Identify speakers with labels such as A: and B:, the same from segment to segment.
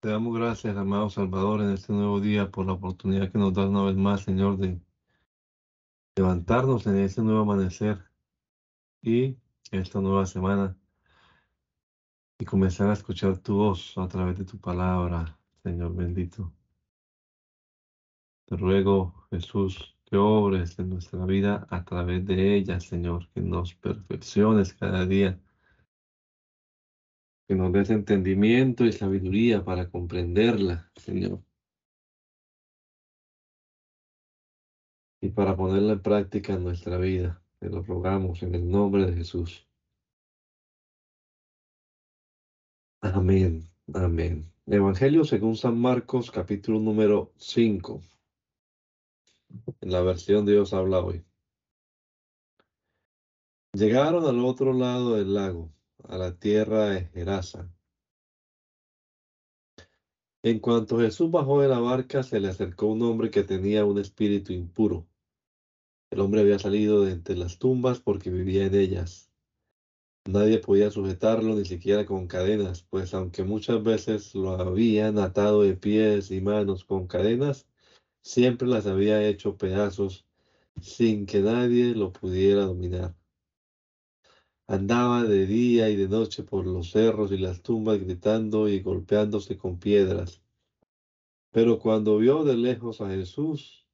A: Te damos gracias, amado Salvador, en este nuevo día por la oportunidad que nos da una vez más, Señor, de levantarnos en este nuevo amanecer y esta nueva semana y comenzar a escuchar tu voz a través de tu palabra, Señor bendito. Te ruego, Jesús, que obres en nuestra vida a través de ella, Señor, que nos perfecciones cada día que nos des entendimiento y sabiduría para comprenderla, Señor. Y para ponerla en práctica en nuestra vida. Te lo rogamos en el nombre de Jesús. Amén, amén. Evangelio según San Marcos, capítulo número 5. En la versión Dios habla hoy. Llegaron al otro lado del lago a la tierra de Gerasa. En cuanto Jesús bajó de la barca, se le acercó un hombre que tenía un espíritu impuro. El hombre había salido de entre las tumbas porque vivía en ellas. Nadie podía sujetarlo ni siquiera con cadenas, pues aunque muchas veces lo habían atado de pies y manos con cadenas, siempre las había hecho pedazos sin que nadie lo pudiera dominar. Andaba de día y de noche por los cerros y las tumbas gritando y golpeándose con piedras. Pero cuando vio de lejos a Jesús,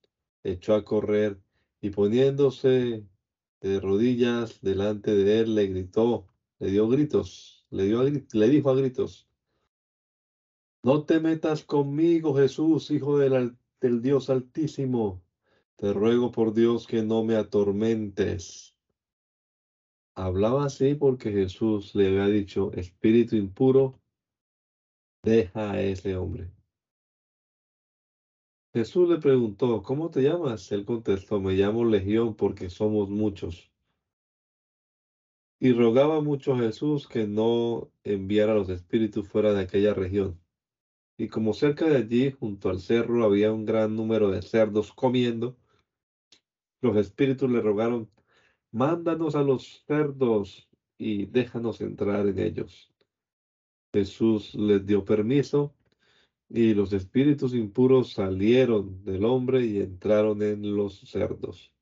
A: echó a correr y poniéndose de rodillas delante de él, le gritó, le dio gritos, le, dio le dijo a gritos, no te metas conmigo, Jesús, hijo del, del Dios Altísimo. Te ruego por Dios que no me atormentes. Hablaba así porque Jesús le había dicho, espíritu impuro, deja a ese hombre. Jesús le preguntó, ¿cómo te llamas? Él contestó, me llamo Legión porque somos muchos. Y rogaba mucho a Jesús que no enviara los espíritus fuera de aquella región. Y como cerca de allí, junto al cerro, había un gran número de cerdos comiendo, los espíritus le rogaron Mándanos a los cerdos y déjanos entrar en ellos. Jesús les dio permiso y los espíritus impuros salieron del hombre y entraron en los cerdos.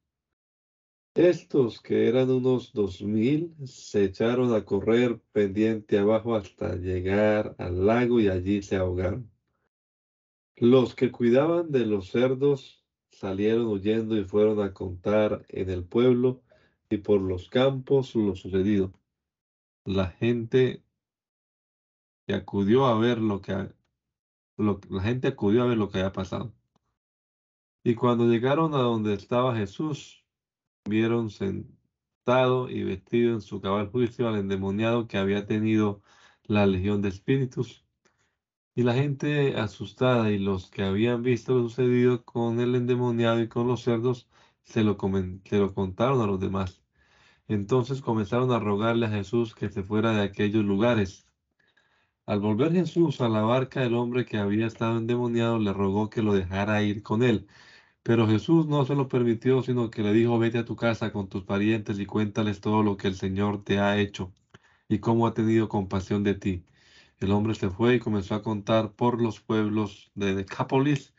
A: Estos, que eran unos dos mil, se echaron a correr pendiente abajo hasta llegar al lago y allí se ahogaron. Los que cuidaban de los cerdos salieron huyendo y fueron a contar en el pueblo y por los campos lo sucedido. La gente que acudió a ver lo que la gente acudió a ver lo que había pasado. Y cuando llegaron a donde estaba Jesús, vieron sentado y vestido en su cabal juicio al endemoniado que había tenido la legión de espíritus. Y la gente asustada y los que habían visto lo sucedido con el endemoniado y con los cerdos, se lo, se lo contaron a los demás. Entonces comenzaron a rogarle a Jesús que se fuera de aquellos lugares. Al volver Jesús a la barca, el hombre que había estado endemoniado le rogó que lo dejara ir con él. Pero Jesús no se lo permitió, sino que le dijo, vete a tu casa con tus parientes y cuéntales todo lo que el Señor te ha hecho y cómo ha tenido compasión de ti. El hombre se fue y comenzó a contar por los pueblos de Decápolis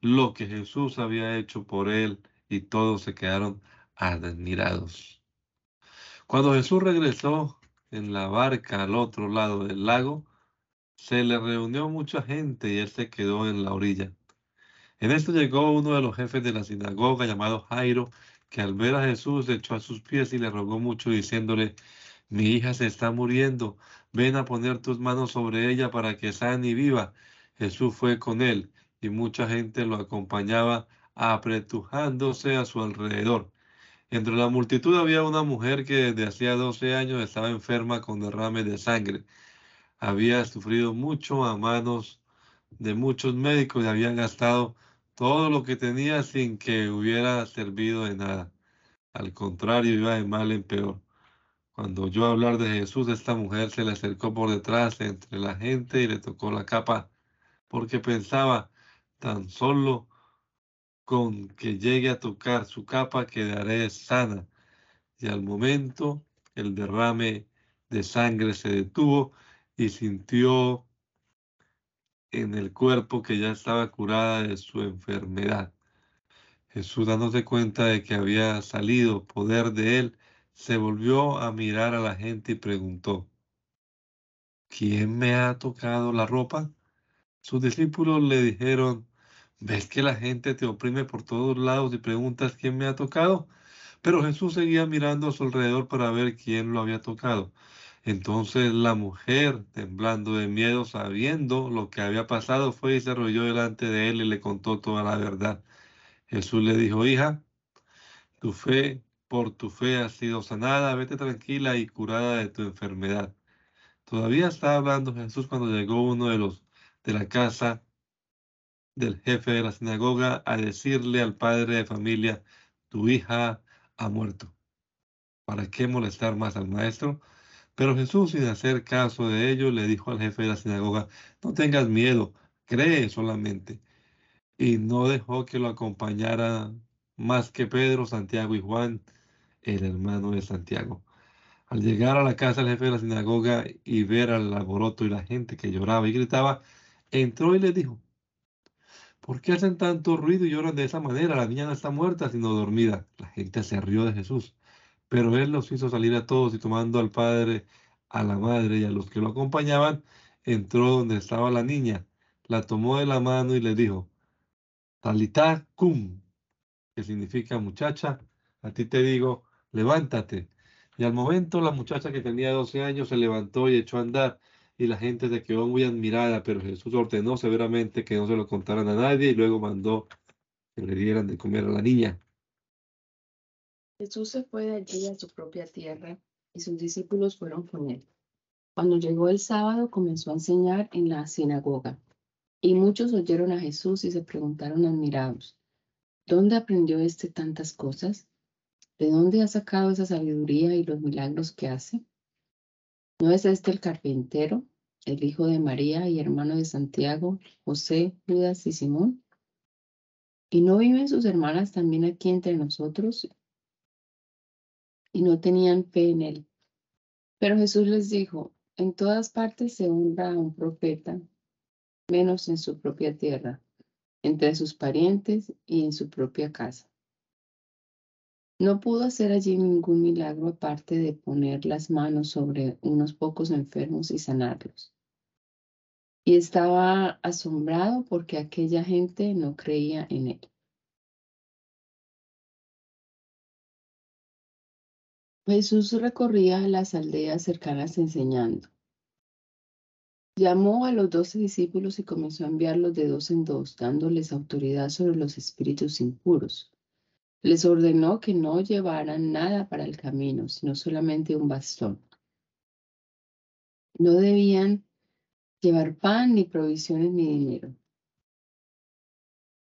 A: lo que Jesús había hecho por él y todos se quedaron admirados. Cuando Jesús regresó en la barca al otro lado del lago, se le reunió mucha gente y él se quedó en la orilla. En esto llegó uno de los jefes de la sinagoga llamado Jairo, que al ver a Jesús se echó a sus pies y le rogó mucho diciéndole, mi hija se está muriendo, ven a poner tus manos sobre ella para que sane y viva. Jesús fue con él y mucha gente lo acompañaba apretujándose a su alrededor. Entre la multitud había una mujer que desde hacía 12 años estaba enferma con derrame de sangre. Había sufrido mucho a manos de muchos médicos y había gastado todo lo que tenía sin que hubiera servido de nada. Al contrario, iba de mal en peor. Cuando oyó hablar de Jesús, esta mujer se le acercó por detrás entre la gente y le tocó la capa, porque pensaba, tan solo con que llegue a tocar su capa quedaré sana. Y al momento el derrame de sangre se detuvo y sintió en el cuerpo que ya estaba curada de su enfermedad. Jesús, dándose cuenta de que había salido poder de él, se volvió a mirar a la gente y preguntó, ¿quién me ha tocado la ropa? Sus discípulos le dijeron, ¿ves que la gente te oprime por todos lados y preguntas quién me ha tocado? Pero Jesús seguía mirando a su alrededor para ver quién lo había tocado. Entonces la mujer, temblando de miedo, sabiendo lo que había pasado, fue y se arrolló delante de él y le contó toda la verdad. Jesús le dijo, hija, tu fe, por tu fe ha sido sanada, vete tranquila y curada de tu enfermedad. Todavía estaba hablando Jesús cuando llegó uno de los de la casa del jefe de la sinagoga a decirle al padre de familia, tu hija ha muerto. ¿Para qué molestar más al maestro? Pero Jesús, sin hacer caso de ello, le dijo al jefe de la sinagoga, no tengas miedo, cree solamente. Y no dejó que lo acompañara más que Pedro, Santiago y Juan, el hermano de Santiago. Al llegar a la casa del jefe de la sinagoga y ver al alboroto y la gente que lloraba y gritaba, entró y le dijo, ¿por qué hacen tanto ruido y lloran de esa manera? La niña no está muerta, sino dormida. La gente se rió de Jesús, pero él los hizo salir a todos y tomando al padre, a la madre y a los que lo acompañaban, entró donde estaba la niña, la tomó de la mano y le dijo, Talita cum, que significa muchacha, a ti te digo, levántate. Y al momento la muchacha que tenía 12 años se levantó y echó a andar y la gente se quedó muy admirada, pero Jesús ordenó severamente que no se lo contaran a nadie y luego mandó que le dieran de comer a la niña.
B: Jesús se fue de allí a su propia tierra y sus discípulos fueron con él. Cuando llegó el sábado comenzó a enseñar en la sinagoga y muchos oyeron a Jesús y se preguntaron admirados, ¿dónde aprendió éste tantas cosas? ¿De dónde ha sacado esa sabiduría y los milagros que hace? ¿No es este el carpintero, el hijo de María y hermano de Santiago, José, Judas y Simón? ¿Y no viven sus hermanas también aquí entre nosotros? Y no tenían fe en él. Pero Jesús les dijo, en todas partes se honra a un profeta, menos en su propia tierra, entre sus parientes y en su propia casa. No pudo hacer allí ningún milagro aparte de poner las manos sobre unos pocos enfermos y sanarlos. Y estaba asombrado porque aquella gente no creía en él. Jesús recorría las aldeas cercanas enseñando. Llamó a los doce discípulos y comenzó a enviarlos de dos en dos, dándoles autoridad sobre los espíritus impuros les ordenó que no llevaran nada para el camino, sino solamente un bastón. No debían llevar pan, ni provisiones, ni dinero.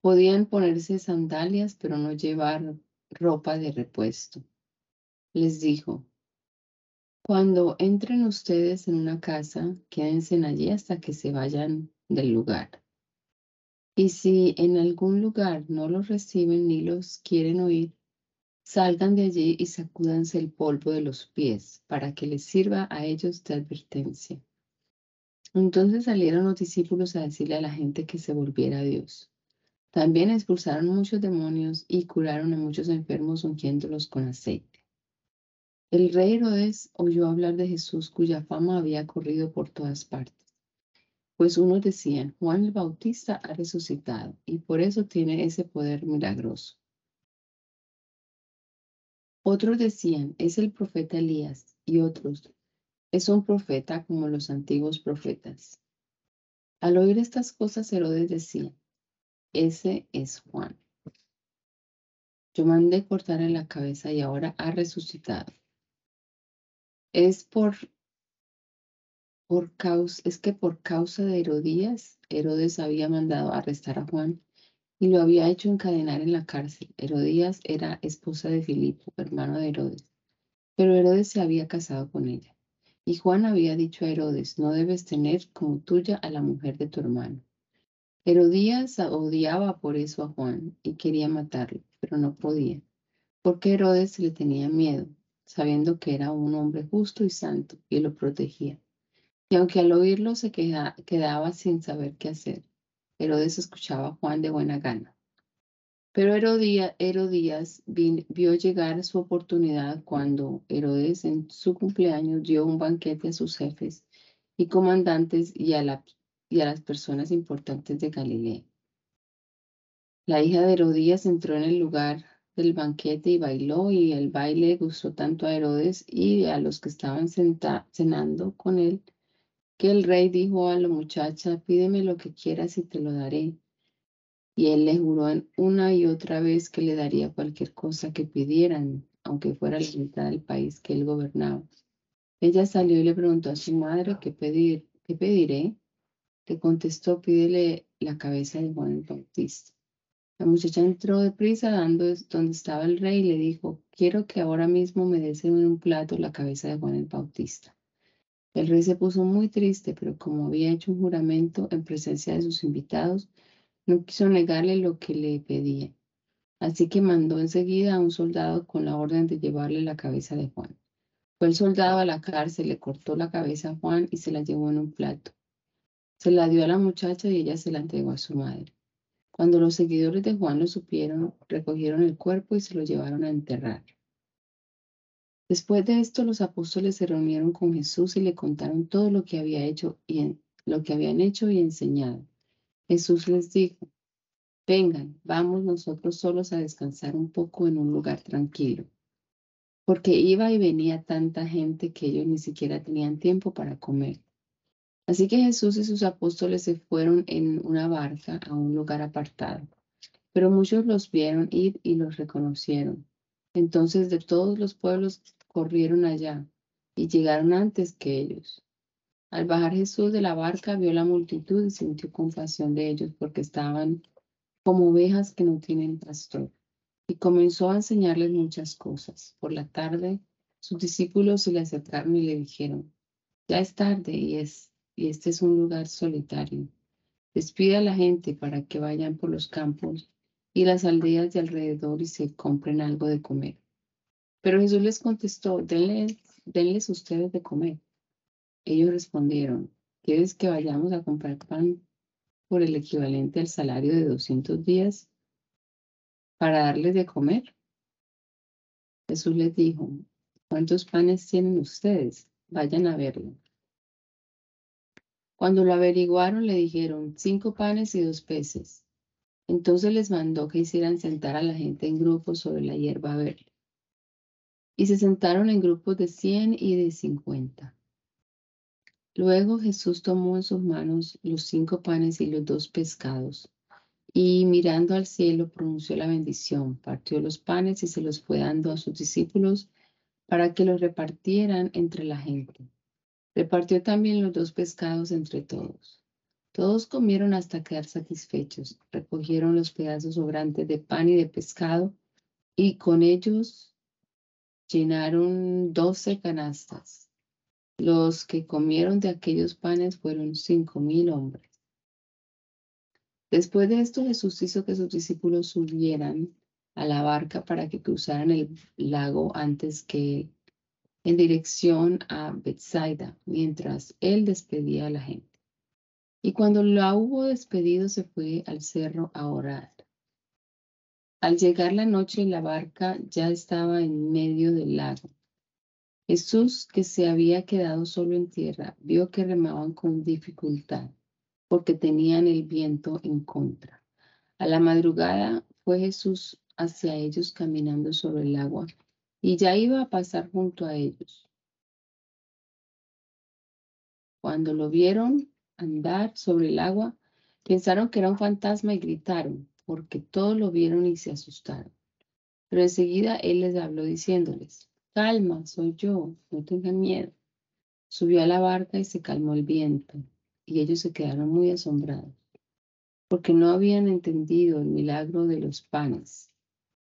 B: Podían ponerse sandalias, pero no llevar ropa de repuesto. Les dijo, cuando entren ustedes en una casa, quédense allí hasta que se vayan del lugar. Y si en algún lugar no los reciben ni los quieren oír, salgan de allí y sacúdanse el polvo de los pies para que les sirva a ellos de advertencia. Entonces salieron los discípulos a decirle a la gente que se volviera a Dios. También expulsaron muchos demonios y curaron a muchos enfermos ungiéndolos con aceite. El rey Herodes oyó hablar de Jesús cuya fama había corrido por todas partes pues unos decían, Juan el Bautista ha resucitado y por eso tiene ese poder milagroso. Otros decían, es el profeta Elías y otros, es un profeta como los antiguos profetas. Al oír estas cosas, Herodes decía, ese es Juan. Yo mandé cortarle la cabeza y ahora ha resucitado. Es por causa, es que por causa de Herodías, Herodes había mandado arrestar a Juan y lo había hecho encadenar en la cárcel. Herodías era esposa de Filipo, hermano de Herodes, pero Herodes se había casado con ella. Y Juan había dicho a Herodes, no debes tener como tuya a la mujer de tu hermano. Herodías odiaba por eso a Juan y quería matarlo, pero no podía, porque Herodes le tenía miedo, sabiendo que era un hombre justo y santo y lo protegía. Y aunque al oírlo se quedaba sin saber qué hacer, Herodes escuchaba a Juan de buena gana. Pero Herodías, vio llegar su oportunidad cuando Herodes en su cumpleaños dio un banquete a sus jefes y comandantes y a, y a las personas importantes de Galilea. La hija de Herodías entró en el lugar del banquete y bailó y el baile gustó tanto a Herodes y a los que estaban cenando con él que el rey dijo a la muchacha, pídeme lo que quieras y te lo daré. Y él le juró una y otra vez que le daría cualquier cosa que pidieran, aunque fuera la mitad del país que él gobernaba. Ella salió y le preguntó a su madre, ¿qué, pedir, qué pediré? Le contestó, pídele la cabeza de Juan el Bautista. La muchacha entró deprisa dando donde estaba el rey y le dijo, quiero que ahora mismo me des en un plato la cabeza de Juan el Bautista. El rey se puso muy triste, pero como había hecho un juramento en presencia de sus invitados, no quiso negarle lo que le pedía. Así que mandó enseguida a un soldado con la orden de llevarle la cabeza de Juan. Fue el soldado a la cárcel, le cortó la cabeza a Juan y se la llevó en un plato. Se la dio a la muchacha y ella se la entregó a su madre. Cuando los seguidores de Juan lo supieron, recogieron el cuerpo y se lo llevaron a enterrar. Después de esto, los apóstoles se reunieron con Jesús y le contaron todo lo que había hecho y lo que habían hecho y enseñado. Jesús les dijo, vengan, vamos nosotros solos a descansar un poco en un lugar tranquilo, porque iba y venía tanta gente que ellos ni siquiera tenían tiempo para comer. Así que Jesús y sus apóstoles se fueron en una barca a un lugar apartado, pero muchos los vieron ir y los reconocieron. Entonces de todos los pueblos corrieron allá y llegaron antes que ellos. Al bajar Jesús de la barca, vio la multitud y sintió compasión de ellos porque estaban como ovejas que no tienen pastor. Y comenzó a enseñarles muchas cosas. Por la tarde, sus discípulos se le acercaron y le dijeron, ya es tarde y, es, y este es un lugar solitario. Despide a la gente para que vayan por los campos y las aldeas de alrededor y se compren algo de comer. Pero Jesús les contestó, denles, denles ustedes de comer. Ellos respondieron, ¿quieres que vayamos a comprar pan por el equivalente al salario de 200 días para darles de comer? Jesús les dijo, ¿cuántos panes tienen ustedes? Vayan a verlo. Cuando lo averiguaron, le dijeron, cinco panes y dos peces. Entonces les mandó que hicieran sentar a la gente en grupos sobre la hierba verde. Y se sentaron en grupos de cien y de cincuenta. Luego Jesús tomó en sus manos los cinco panes y los dos pescados, y mirando al cielo pronunció la bendición, partió los panes y se los fue dando a sus discípulos para que los repartieran entre la gente. Repartió también los dos pescados entre todos. Todos comieron hasta quedar satisfechos, recogieron los pedazos sobrantes de pan y de pescado, y con ellos llenaron doce canastas. Los que comieron de aquellos panes fueron cinco mil hombres. Después de esto, Jesús hizo que sus discípulos subieran a la barca para que cruzaran el lago antes que en dirección a Bethsaida, mientras él despedía a la gente. Y cuando la hubo despedido, se fue al cerro a orar. Al llegar la noche, la barca ya estaba en medio del lago Jesús, que se había quedado solo en tierra, vio que remaban con dificultad, porque tenían el viento en contra. A la madrugada fue Jesús hacia ellos caminando sobre el agua, y ya iba a pasar junto a ellos. Cuando lo vieron andar sobre el agua, pensaron que era un fantasma y gritaron, porque todos lo vieron y se asustaron. Pero enseguida él les habló diciéndoles, Calma, soy yo, no tengan miedo. Subió a la barca y se calmó el viento, y ellos se quedaron muy asombrados, porque no habían entendido el milagro de los panes,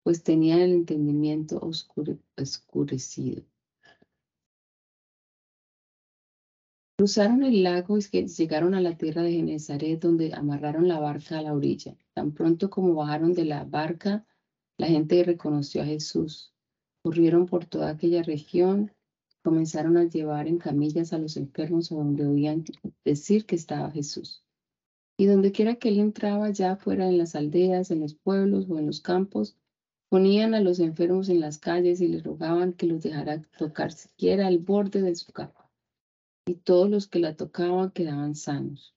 B: pues tenían el entendimiento oscurecido. Cruzaron el lago y llegaron a la tierra de Genezaret, donde amarraron la barca a la orilla. Tan pronto como bajaron de la barca, la gente reconoció a Jesús corrieron por toda aquella región comenzaron a llevar en camillas a los enfermos a donde oían decir que estaba Jesús. Y donde quiera que él entraba, ya fuera en las aldeas, en los pueblos o en los campos, ponían a los enfermos en las calles y les rogaban que los dejara tocar siquiera el borde de su capa. Y todos los que la tocaban quedaban sanos.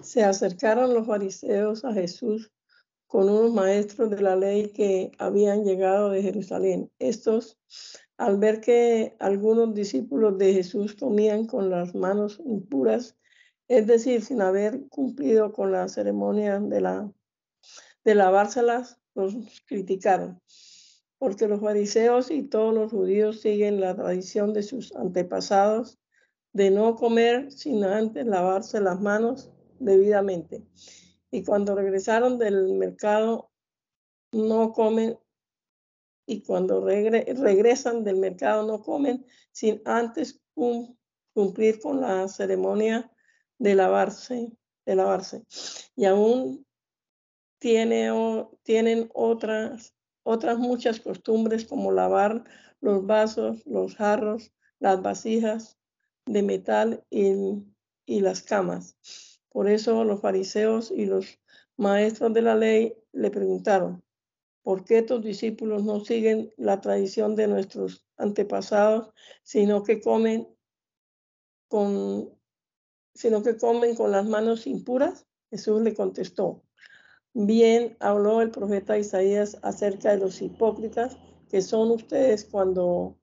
C: Se acercaron los fariseos a Jesús con unos maestros de la ley que habían llegado de Jerusalén. Estos, al ver que algunos discípulos de Jesús comían con las manos impuras, es decir, sin haber cumplido con la ceremonia de, la, de lavárselas, los criticaron, porque los fariseos y todos los judíos siguen la tradición de sus antepasados de no comer sin antes lavarse las manos debidamente. Y cuando regresaron del mercado, no comen, y cuando regresan del mercado, no comen sin antes cumplir con la ceremonia de lavarse, de lavarse. Y aún tiene, tienen otras, otras muchas costumbres como lavar los vasos, los jarros, las vasijas de metal y, las camas. Por eso los fariseos y los maestros de la ley le preguntaron, ¿por qué tus discípulos no siguen la tradición de nuestros antepasados, sino que comen con, sino que comen con las manos impuras? Jesús le contestó, bien habló el profeta Isaías acerca de los hipócritas que son ustedes cuando,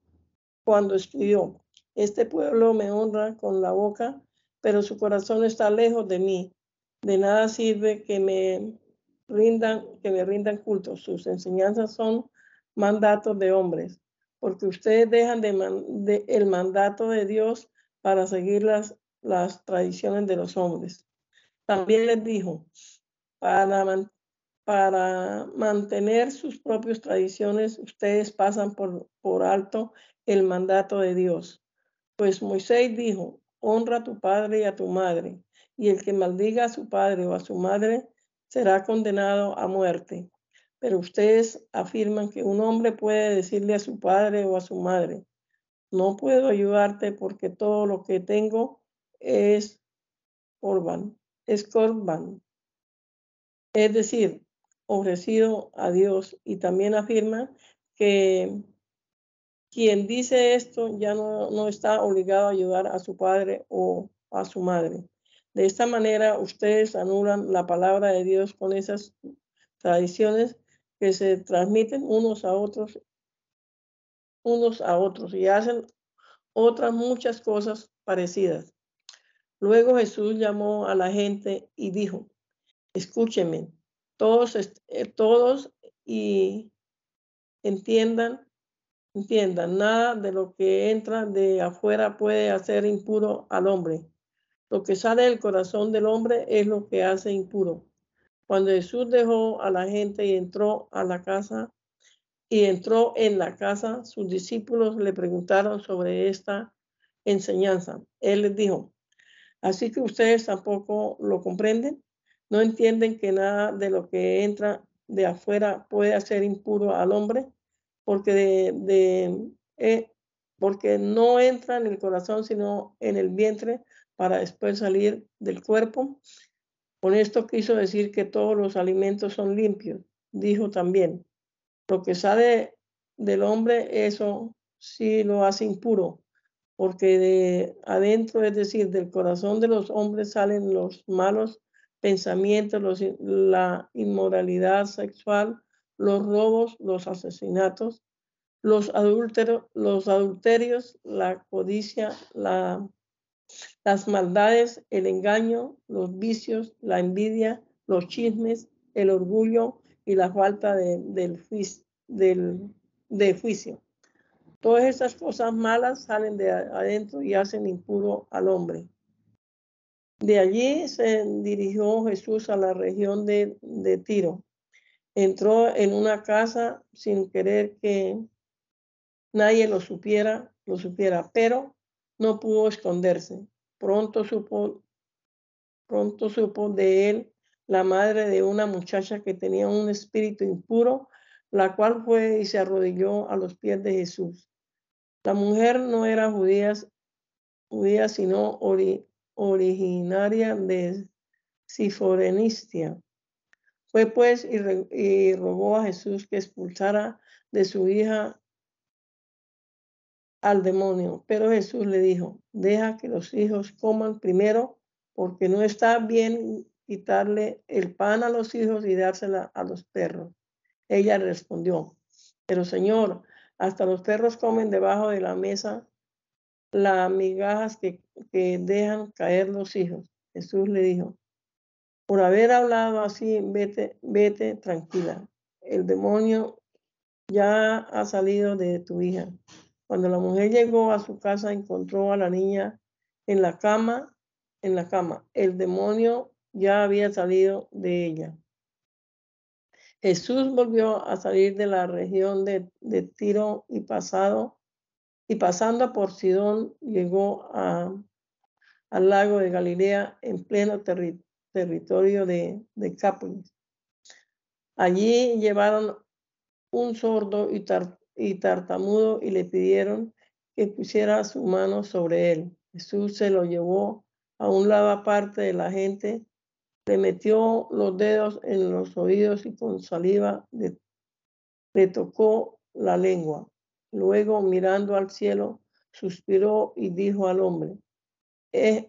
C: cuando escribió, este pueblo me honra con la boca, pero su corazón está lejos de mí. De nada sirve que me rindan, que me rindan culto. Sus enseñanzas son mandatos de hombres, porque ustedes dejan de, el mandato de Dios para seguir las, las tradiciones de los hombres. También les dijo, para, mantener sus propias tradiciones, ustedes pasan por, por alto el mandato de Dios. Pues Moisés dijo, honra a tu padre y a tu madre, y el que maldiga a su padre o a su madre será condenado a muerte. Pero ustedes afirman que un hombre puede decirle a su padre o a su madre, no puedo ayudarte porque todo lo que tengo es corban, es corban. Es decir, ofrecido a Dios. Y también afirma que quien dice esto ya no, está obligado a ayudar a su padre o a su madre. De esta manera, ustedes anulan la palabra de Dios con esas tradiciones que se transmiten unos a otros, unos a otros y hacen otras muchas cosas parecidas. Luego Jesús llamó a la gente y dijo, escúchenme, todos, eh, todos y entiendan Entiendan, nada de lo que entra de afuera puede hacer impuro al hombre. Lo que sale del corazón del hombre es lo que hace impuro. Cuando Jesús dejó a la gente y entró a la casa y entró en la casa, sus discípulos le preguntaron sobre esta enseñanza. Él les dijo, así que ustedes tampoco lo comprenden, no entienden que nada de lo que entra de afuera puede hacer impuro al hombre porque, de, eh, porque no entra en el corazón, sino en el vientre para después salir del cuerpo. Con esto quiso decir que todos los alimentos son limpios. Dijo también, lo que sale del hombre, eso sí lo hace impuro, porque de adentro, es decir, del corazón de los hombres salen los malos pensamientos, la inmoralidad sexual, los robos, los asesinatos, los, adúlteros, los adulterios, la codicia, la, las maldades, el engaño, los vicios, la envidia, los chismes, el orgullo y la falta de, del, del, de juicio. Todas esas cosas malas salen de adentro y hacen impuro al hombre. De allí se dirigió Jesús a la región de, Tiro entró en una casa sin querer que nadie lo supiera, lo supiera, pero no pudo esconderse. Pronto supo, pronto supo de él la madre de una muchacha que tenía un espíritu impuro, la cual fue y se arrodilló a los pies de Jesús. La mujer no era judía, judía sino originaria de Siforenistia. Fue pues y, rogó a Jesús que expulsara de su hija al demonio. Pero Jesús le dijo, deja que los hijos coman primero, porque no está bien quitarle el pan a los hijos y dársela a los perros. Ella respondió, pero Señor, hasta los perros comen debajo de la mesa las migajas que, que dejan caer los hijos. Jesús le dijo, por haber hablado así, vete, vete tranquila. El demonio ya ha salido de tu hija. Cuando la mujer llegó a su casa, encontró a la niña en la cama, en la cama. El demonio ya había salido de ella. Jesús volvió a salir de la región de, Tiro y pasado y pasando por Sidón llegó a, al lago de Galilea en pleno territorio de, de Allí llevaron un sordo y, y tartamudo y le pidieron que pusiera su mano sobre él. Jesús se lo llevó a un lado aparte de la gente le metió los dedos en los oídos y con saliva le, tocó la lengua. Luego, mirando al cielo, suspiró y dijo al hombre, es,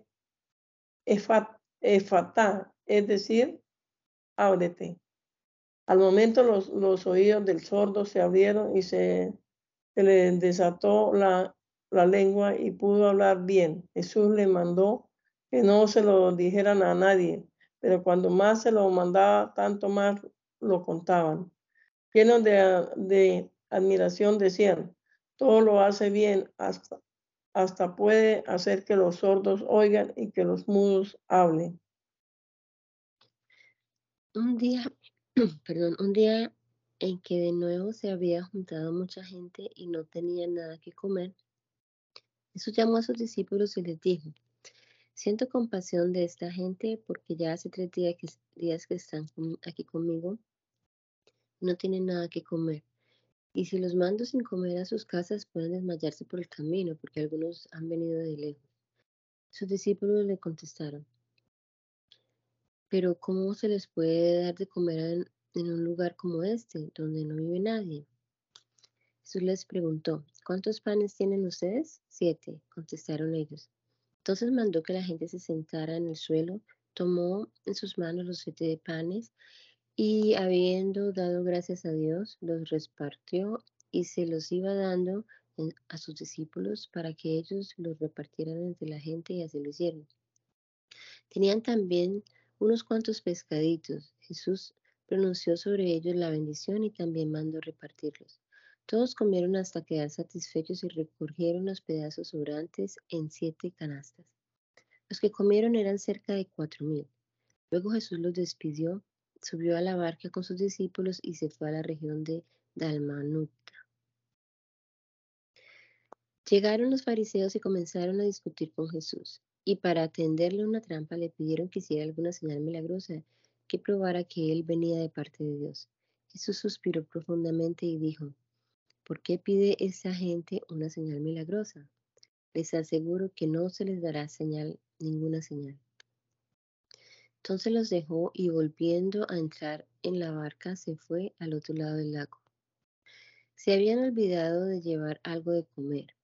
C: efatá, es decir, ábrete. Al momento los, los, oídos del sordo se abrieron y se, le desató la, la, lengua y pudo hablar bien. Jesús le mandó que no se lo dijeran a nadie, pero cuando más se lo mandaba, tanto más lo contaban. Llenos de admiración decían, todo lo hace bien, hasta, hasta puede hacer que los sordos oigan y que los mudos hablen.
D: Un día, perdón, un día en que de nuevo se había juntado mucha gente y no tenía nada que comer, Jesús llamó a sus discípulos y les dijo, Siento compasión de esta gente porque ya hace tres días que, días que están aquí conmigo. No tienen nada que comer. Y si los mando sin comer a sus casas, pueden desmayarse por el camino, porque algunos han venido de lejos. Sus discípulos le contestaron, pero ¿cómo se les puede dar de comer en, un lugar como este, donde no vive nadie? Jesús les preguntó, ¿cuántos panes tienen ustedes? Siete, contestaron ellos. Entonces mandó que la gente se sentara en el suelo, tomó en sus manos los siete panes y habiendo dado gracias a Dios, los repartió y se los iba dando a sus discípulos para que ellos los repartieran entre la gente y así lo hicieron. Tenían también unos cuantos pescaditos. Jesús pronunció sobre ellos la bendición y también mandó repartirlos. Todos comieron hasta quedar satisfechos y recogieron los pedazos sobrantes en siete canastas. Los que comieron eran cerca de cuatro mil. Luego Jesús los despidió, subió a la barca con sus discípulos y se fue a la región de Dalmanuta. Llegaron los fariseos y comenzaron a discutir con Jesús. Y para atenderle una trampa le pidieron que hiciera alguna señal milagrosa que probara que él venía de parte de Dios. Jesús suspiró profundamente y dijo, ¿Por qué pide esa gente una señal milagrosa? Les aseguro que no se les dará señal, ninguna señal. Entonces los dejó y volviendo a entrar en la barca se fue al otro lado del lago. Se habían olvidado de llevar algo de comer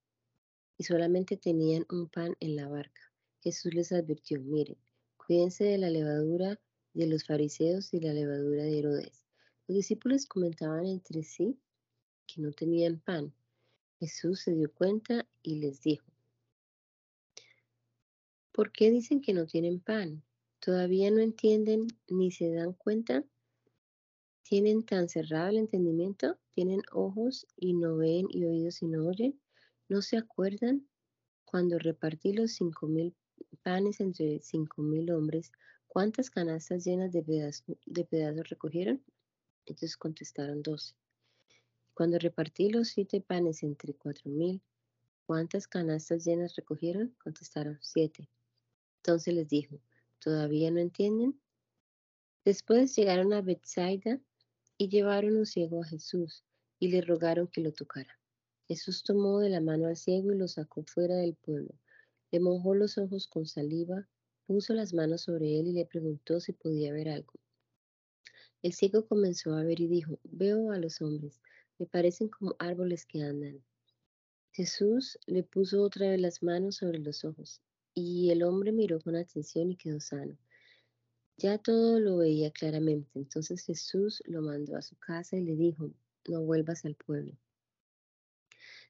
D: y solamente tenían un pan en la barca. Jesús les advirtió, miren, cuídense de la levadura de los fariseos y la levadura de Herodes. Los discípulos comentaban entre sí que no tenían pan. Jesús se dio cuenta y les dijo, ¿por qué dicen que no tienen pan? ¿Todavía no entienden ni se dan cuenta? ¿Tienen tan cerrado el entendimiento? ¿Tienen ojos y no ven y oídos y no oyen? ¿No se acuerdan cuando repartí los cinco mil panes entre cinco mil hombres? ¿Cuántas canastas llenas de pedazos, de pedazos recogieron? Entonces contestaron doce. Cuando repartí los siete panes entre cuatro mil, ¿cuántas canastas llenas recogieron? Contestaron, siete. Entonces les dijo, ¿todavía no entienden? Después llegaron a Bethsaida Y llevaron un ciego a Jesús y le rogaron que lo tocara. Jesús tomó de la mano al ciego y lo sacó fuera del pueblo. Le mojó los ojos con saliva, puso las manos sobre él y le preguntó si podía ver algo. El ciego comenzó a ver y dijo, veo a los hombres, me parecen como árboles que andan. Jesús le puso otra vez las manos sobre los ojos y el hombre miró con atención y quedó sano. Ya todo lo veía claramente. Entonces Jesús lo mandó a su casa y le dijo, no vuelvas al pueblo.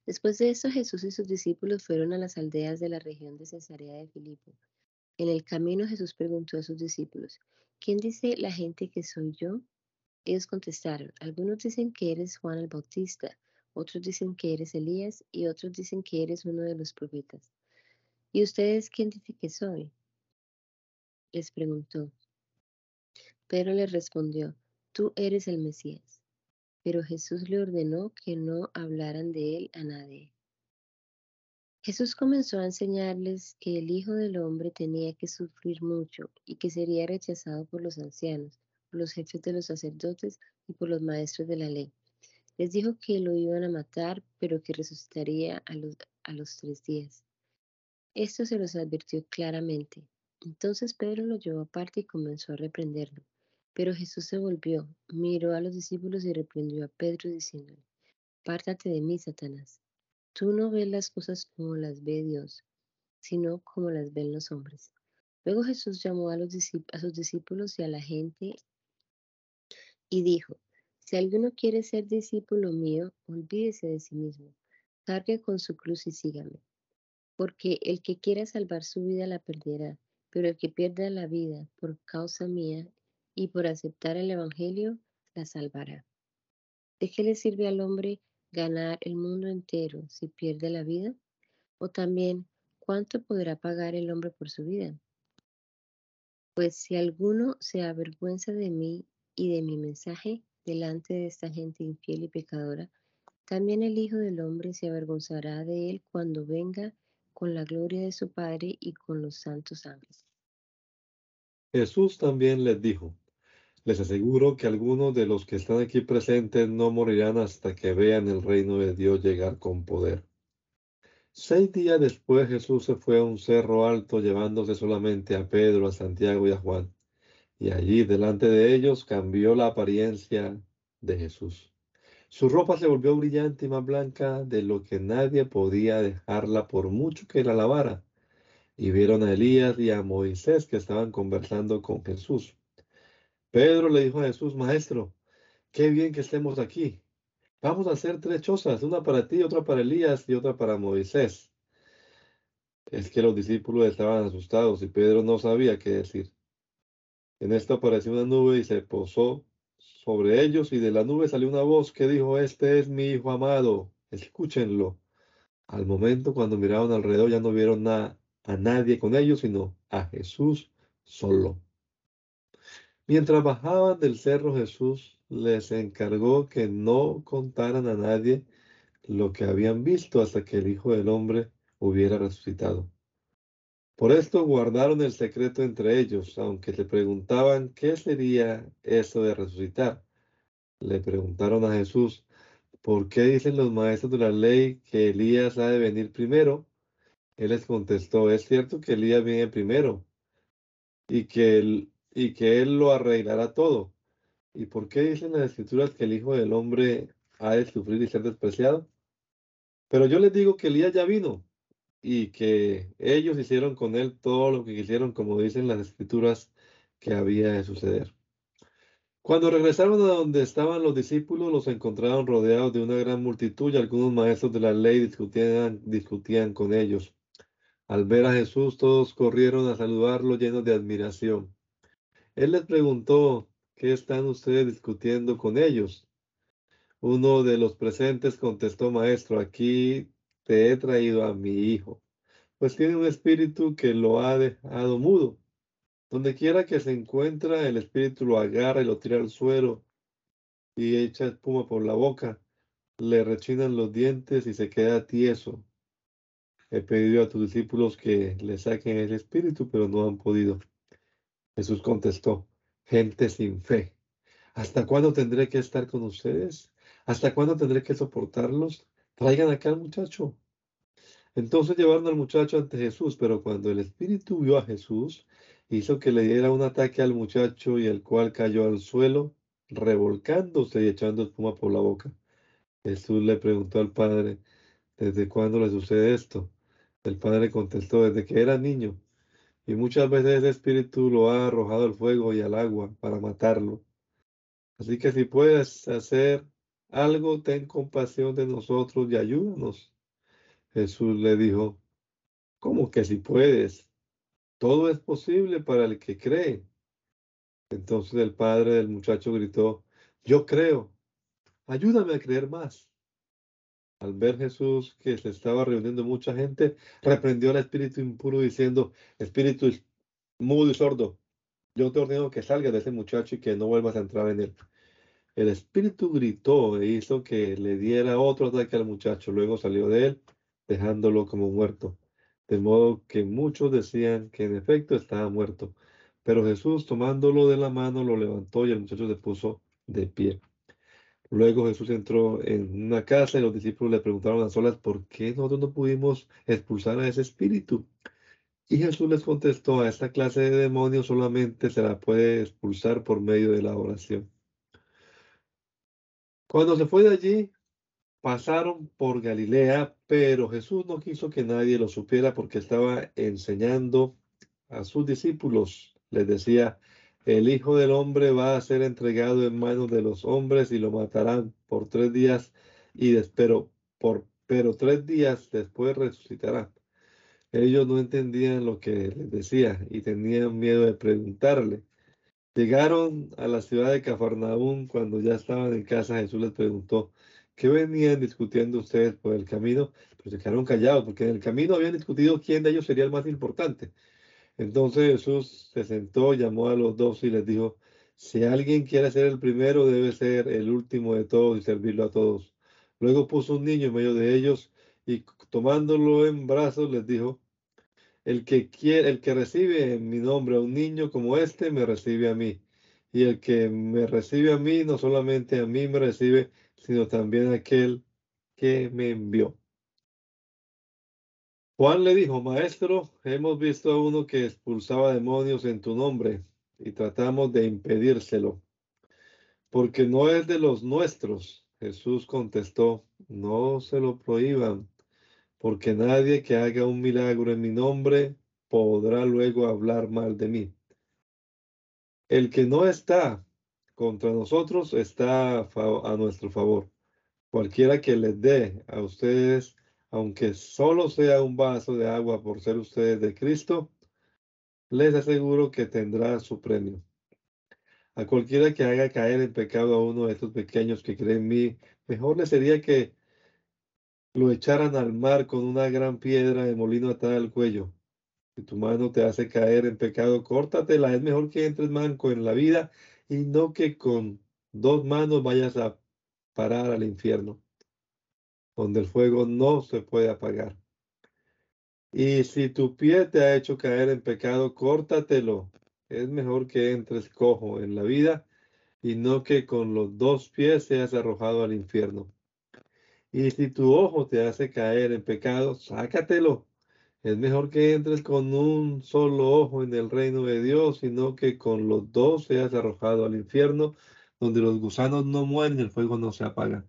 D: Después de esto, Jesús y sus discípulos fueron a las aldeas de la región de Cesarea de Filipo. En el camino Jesús preguntó a sus discípulos, ¿quién dice la gente que soy yo? Ellos contestaron, algunos dicen que eres Juan el Bautista, otros dicen que eres Elías y otros dicen que eres uno de los profetas. ¿Y ustedes quién dice que soy? Les preguntó. Pedro le respondió, tú eres el Mesías. Pero Jesús le ordenó que no hablaran de él a nadie. Jesús comenzó a enseñarles que el Hijo del Hombre tenía que sufrir mucho y que sería rechazado por los ancianos, por los jefes de los sacerdotes y por los maestros de la ley. Les dijo que lo iban a matar, pero que resucitaría a los, a los tres días. Esto se los advirtió claramente. Entonces Pedro lo llevó aparte y comenzó a reprenderlo. Pero Jesús se volvió, miró a los discípulos y reprendió a Pedro diciéndole, Pártate de mí, Satanás. Tú no ves las cosas como las ve Dios, sino como las ven los hombres. Luego Jesús llamó a, sus discípulos y a la gente y dijo, si alguno quiere ser discípulo mío, olvídese de sí mismo, cargue con su cruz y sígame. Porque el que quiera salvar su vida la perderá, pero el que pierda la vida por causa mía y por aceptar el Evangelio, la salvará. ¿De qué le sirve al hombre ganar el mundo entero si pierde la vida? O también, ¿cuánto podrá pagar el hombre por su vida? Pues si alguno se avergüenza de mí y de mi mensaje, delante de esta gente infiel y pecadora, también el Hijo del Hombre se avergonzará de él cuando venga con la gloria de su Padre y con los santos ángeles.
A: Jesús también les dijo, les aseguro que algunos de los que están aquí presentes no morirán hasta que vean el reino de Dios llegar con poder. Seis días después Jesús se fue a un cerro alto llevándose solamente a Pedro, a Santiago y a Juan y allí delante de ellos cambió la apariencia de Jesús. Su ropa se volvió brillante y más blanca de lo que nadie podía dejarla por mucho que la lavara. Y vieron a Elías y a Moisés que estaban conversando con Jesús. Pedro le dijo a Jesús, Maestro, qué bien que estemos aquí. Vamos a hacer tres chozas, una para ti, otra para Elías y otra para Moisés. Es que los discípulos estaban asustados y Pedro no sabía qué decir. En esto apareció una nube y se posó sobre ellos, y de la nube salió una voz que dijo, Este es mi Hijo amado, escúchenlo. Al momento cuando miraron alrededor ya no vieron a nadie con ellos, sino a Jesús solo. Mientras bajaban del cerro, Jesús les encargó que no contaran a nadie lo que habían visto hasta que el Hijo del Hombre hubiera resucitado. Por esto guardaron el secreto entre ellos, aunque le preguntaban qué sería eso de resucitar. Le preguntaron a Jesús, ¿por qué dicen los maestros de la ley que Elías ha de venir primero? Él les contestó, es cierto que Elías viene primero y que él, y que él lo arreglará todo. ¿Y por qué dicen las escrituras que el Hijo del Hombre ha de sufrir y ser despreciado? Pero yo les digo que Elías ya vino y que ellos hicieron con él todo lo que quisieron, como dicen las escrituras que había de suceder. Cuando regresaron a donde estaban los discípulos, los encontraron rodeados de una gran multitud y algunos maestros de la ley discutían, discutían con ellos. Al ver a Jesús, todos corrieron a saludarlo llenos de admiración. Él les preguntó, ¿qué están ustedes discutiendo con ellos? Uno de los presentes contestó, Maestro, aquí te he traído a mi hijo, pues tiene un espíritu que lo ha dejado mudo. Donde quiera que se encuentra, el espíritu lo agarra y lo tira al suelo y echa espuma por la boca. Le rechinan los dientes y se queda tieso. He pedido a tus discípulos que le saquen el espíritu, pero no han podido. Jesús contestó, gente sin fe. ¿Hasta cuándo tendré que estar con ustedes? ¿Hasta cuándo tendré que soportarlos? Traigan acá al muchacho. Entonces llevaron al muchacho ante Jesús, pero cuando el espíritu vio a Jesús, hizo que le diera un ataque al muchacho y el cual cayó al suelo, revolcándose y echando espuma por la boca. Jesús le preguntó al padre, ¿desde cuándo le sucede esto? El padre contestó, desde que era niño. Y muchas veces ese espíritu lo ha arrojado al fuego y al agua para matarlo. Así que si puedes hacer algo, ten compasión de nosotros y ayúdanos. Jesús le dijo, ¿cómo que si puedes? Todo es posible para el que cree. Entonces el padre del muchacho gritó, yo creo, ayúdame a creer más. Al ver Jesús que se estaba reuniendo mucha gente, reprendió al espíritu impuro diciendo, espíritu mudo y sordo, yo te ordeno que salgas de ese muchacho y que no vuelvas a entrar en él. El espíritu gritó e hizo que le diera otro ataque al muchacho. Luego salió de él, dejándolo como muerto. De modo que muchos decían que en efecto estaba muerto. Pero Jesús, tomándolo de la mano, lo levantó y el muchacho se puso de pie. Luego Jesús entró en una casa y los discípulos le preguntaron a solas, ¿por qué nosotros no pudimos expulsar a ese espíritu? Y Jesús les contestó, a esta clase de demonios solamente se la puede expulsar por medio de la oración. Cuando se fue de allí, pasaron por Galilea, pero Jesús no quiso que nadie lo supiera porque estaba enseñando a sus discípulos. Les decía, el Hijo del Hombre va a ser entregado en manos de los hombres y lo matarán por tres días, y por, pero tres días después resucitará. Ellos no entendían lo que les decía y tenían miedo de preguntarle. Llegaron a la ciudad de Cafarnaúm cuando ya estaban en casa. Jesús les preguntó, ¿qué venían discutiendo ustedes por el camino? Pues se quedaron callados porque en el camino habían discutido quién de ellos sería el más importante. Entonces Jesús se sentó, llamó a los dos y les dijo, si alguien quiere ser el primero, debe ser el último de todos y servirlo a todos. Luego puso un niño en medio de ellos y tomándolo en brazos les dijo, el que quiere, el que recibe en mi nombre a un niño como este, me recibe a mí. Y el que me recibe a mí, no solamente a mí me recibe, sino también aquel que me envió. Juan le dijo, Maestro, hemos visto a uno que expulsaba demonios en tu nombre y tratamos de impedírselo, porque no es de los nuestros. Jesús contestó, no se lo prohíban porque nadie que haga un milagro en mi nombre podrá luego hablar mal de mí. El que no está contra nosotros está a, nuestro favor. Cualquiera que les dé a ustedes, aunque solo sea un vaso de agua por ser ustedes de Cristo, les aseguro que tendrá su premio. A cualquiera que haga caer en pecado a uno de estos pequeños que creen en mí, mejor le sería que lo echaran al mar con una gran piedra de molino atada al cuello. Si tu mano te hace caer en pecado, córtatela. Es mejor que entres manco en la vida y no que con dos manos vayas a parar al infierno, donde el fuego no se puede apagar. Y si tu pie te ha hecho caer en pecado, córtatelo. Es mejor que entres cojo en la vida y no que con los dos pies seas arrojado al infierno. Y si tu ojo te hace caer en pecado, sácatelo. Es mejor que entres con un solo ojo en el reino de Dios, sino que con los dos seas arrojado al infierno, donde los gusanos no mueren y el fuego no se apaga.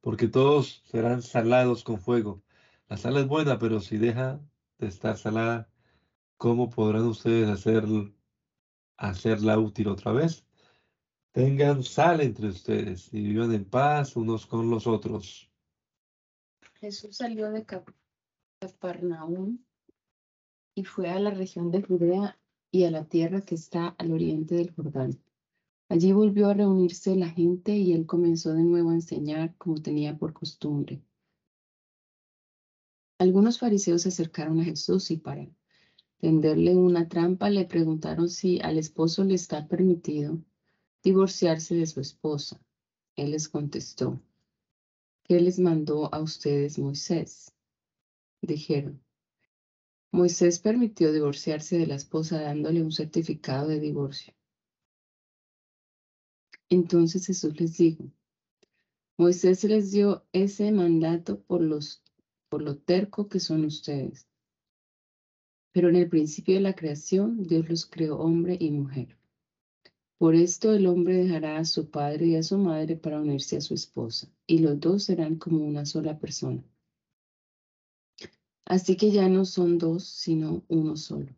A: Porque todos serán salados con fuego. La sal es buena, pero si deja de estar salada, ¿cómo podrán ustedes hacer, hacerla útil otra vez? Tengan sal entre ustedes y vivan en paz unos con los otros.
B: Jesús salió de Capernaum y fue a la región de Judea y a la tierra que está al oriente del Jordán. Allí volvió a reunirse la gente y él comenzó de nuevo a enseñar como tenía por costumbre. Algunos fariseos se acercaron a Jesús y para tenderle una trampa le preguntaron si al esposo le está permitido divorciarse de su esposa. Él les contestó, ¿qué les mandó a ustedes Moisés? Dijeron, Moisés permitió divorciarse de la esposa dándole un certificado de divorcio. Entonces Jesús les dijo, Moisés les dio ese mandato por, los, por lo terco que son ustedes. Pero en el principio de la creación, Dios los creó hombre y mujer. Por esto el hombre dejará a su padre y a su madre para unirse a su esposa, y los dos serán como una sola persona. Así que ya no son dos, sino uno solo.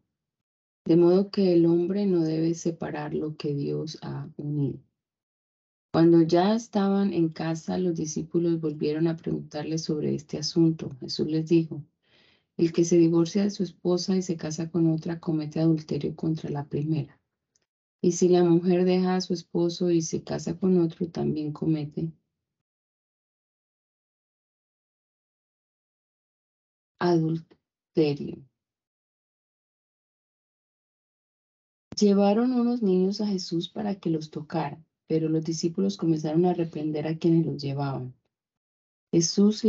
B: De modo que el hombre no debe separar lo que Dios ha unido. Cuando ya estaban en casa, los discípulos volvieron a preguntarle sobre este asunto. Jesús les dijo, el que se divorcia de su esposa y se casa con otra comete adulterio contra la primera. Y si la mujer deja a su esposo y se casa con otro, también comete adulterio. Llevaron unos niños a Jesús para que los tocara, pero los discípulos comenzaron a reprender a quienes los llevaban. Jesús,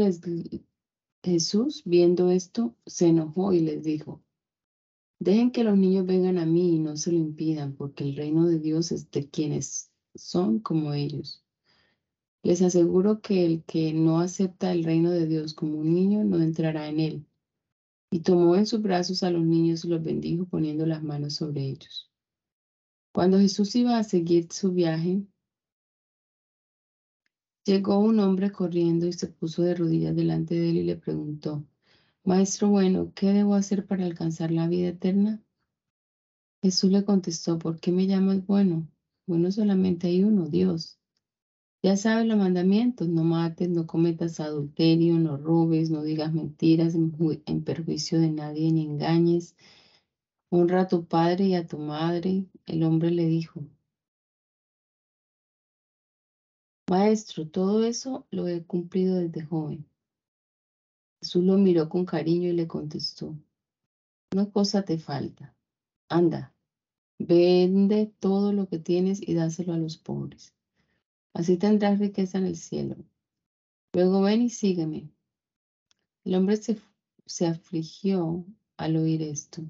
B: Jesús, viendo esto, se enojó y les dijo, Dejen que los niños vengan a mí y no se lo impidan, porque el reino de Dios es de quienes son como ellos. Les aseguro que el que no acepta el reino de Dios como un niño no entrará en él. Y tomó en sus brazos a los niños y los bendijo poniendo las manos sobre ellos. Cuando Jesús iba a seguir su viaje, llegó un hombre corriendo y se puso de rodillas delante de él y le preguntó, Maestro bueno, ¿qué debo hacer para alcanzar la vida eterna? Jesús le contestó, ¿por qué me llamas bueno? Bueno solamente hay uno, Dios. Ya sabes los mandamientos, no mates, no cometas adulterio, no robes, no digas mentiras en, perjuicio de nadie ni engañes. Honra a tu padre y a tu madre. El hombre le dijo, Maestro, todo eso lo he cumplido desde joven. Jesús lo miró con cariño y le contestó, una cosa te falta. Anda, vende todo lo que tienes y dáselo a los pobres. Así tendrás riqueza en el cielo. Luego ven y sígueme. El hombre se, se afligió al oír esto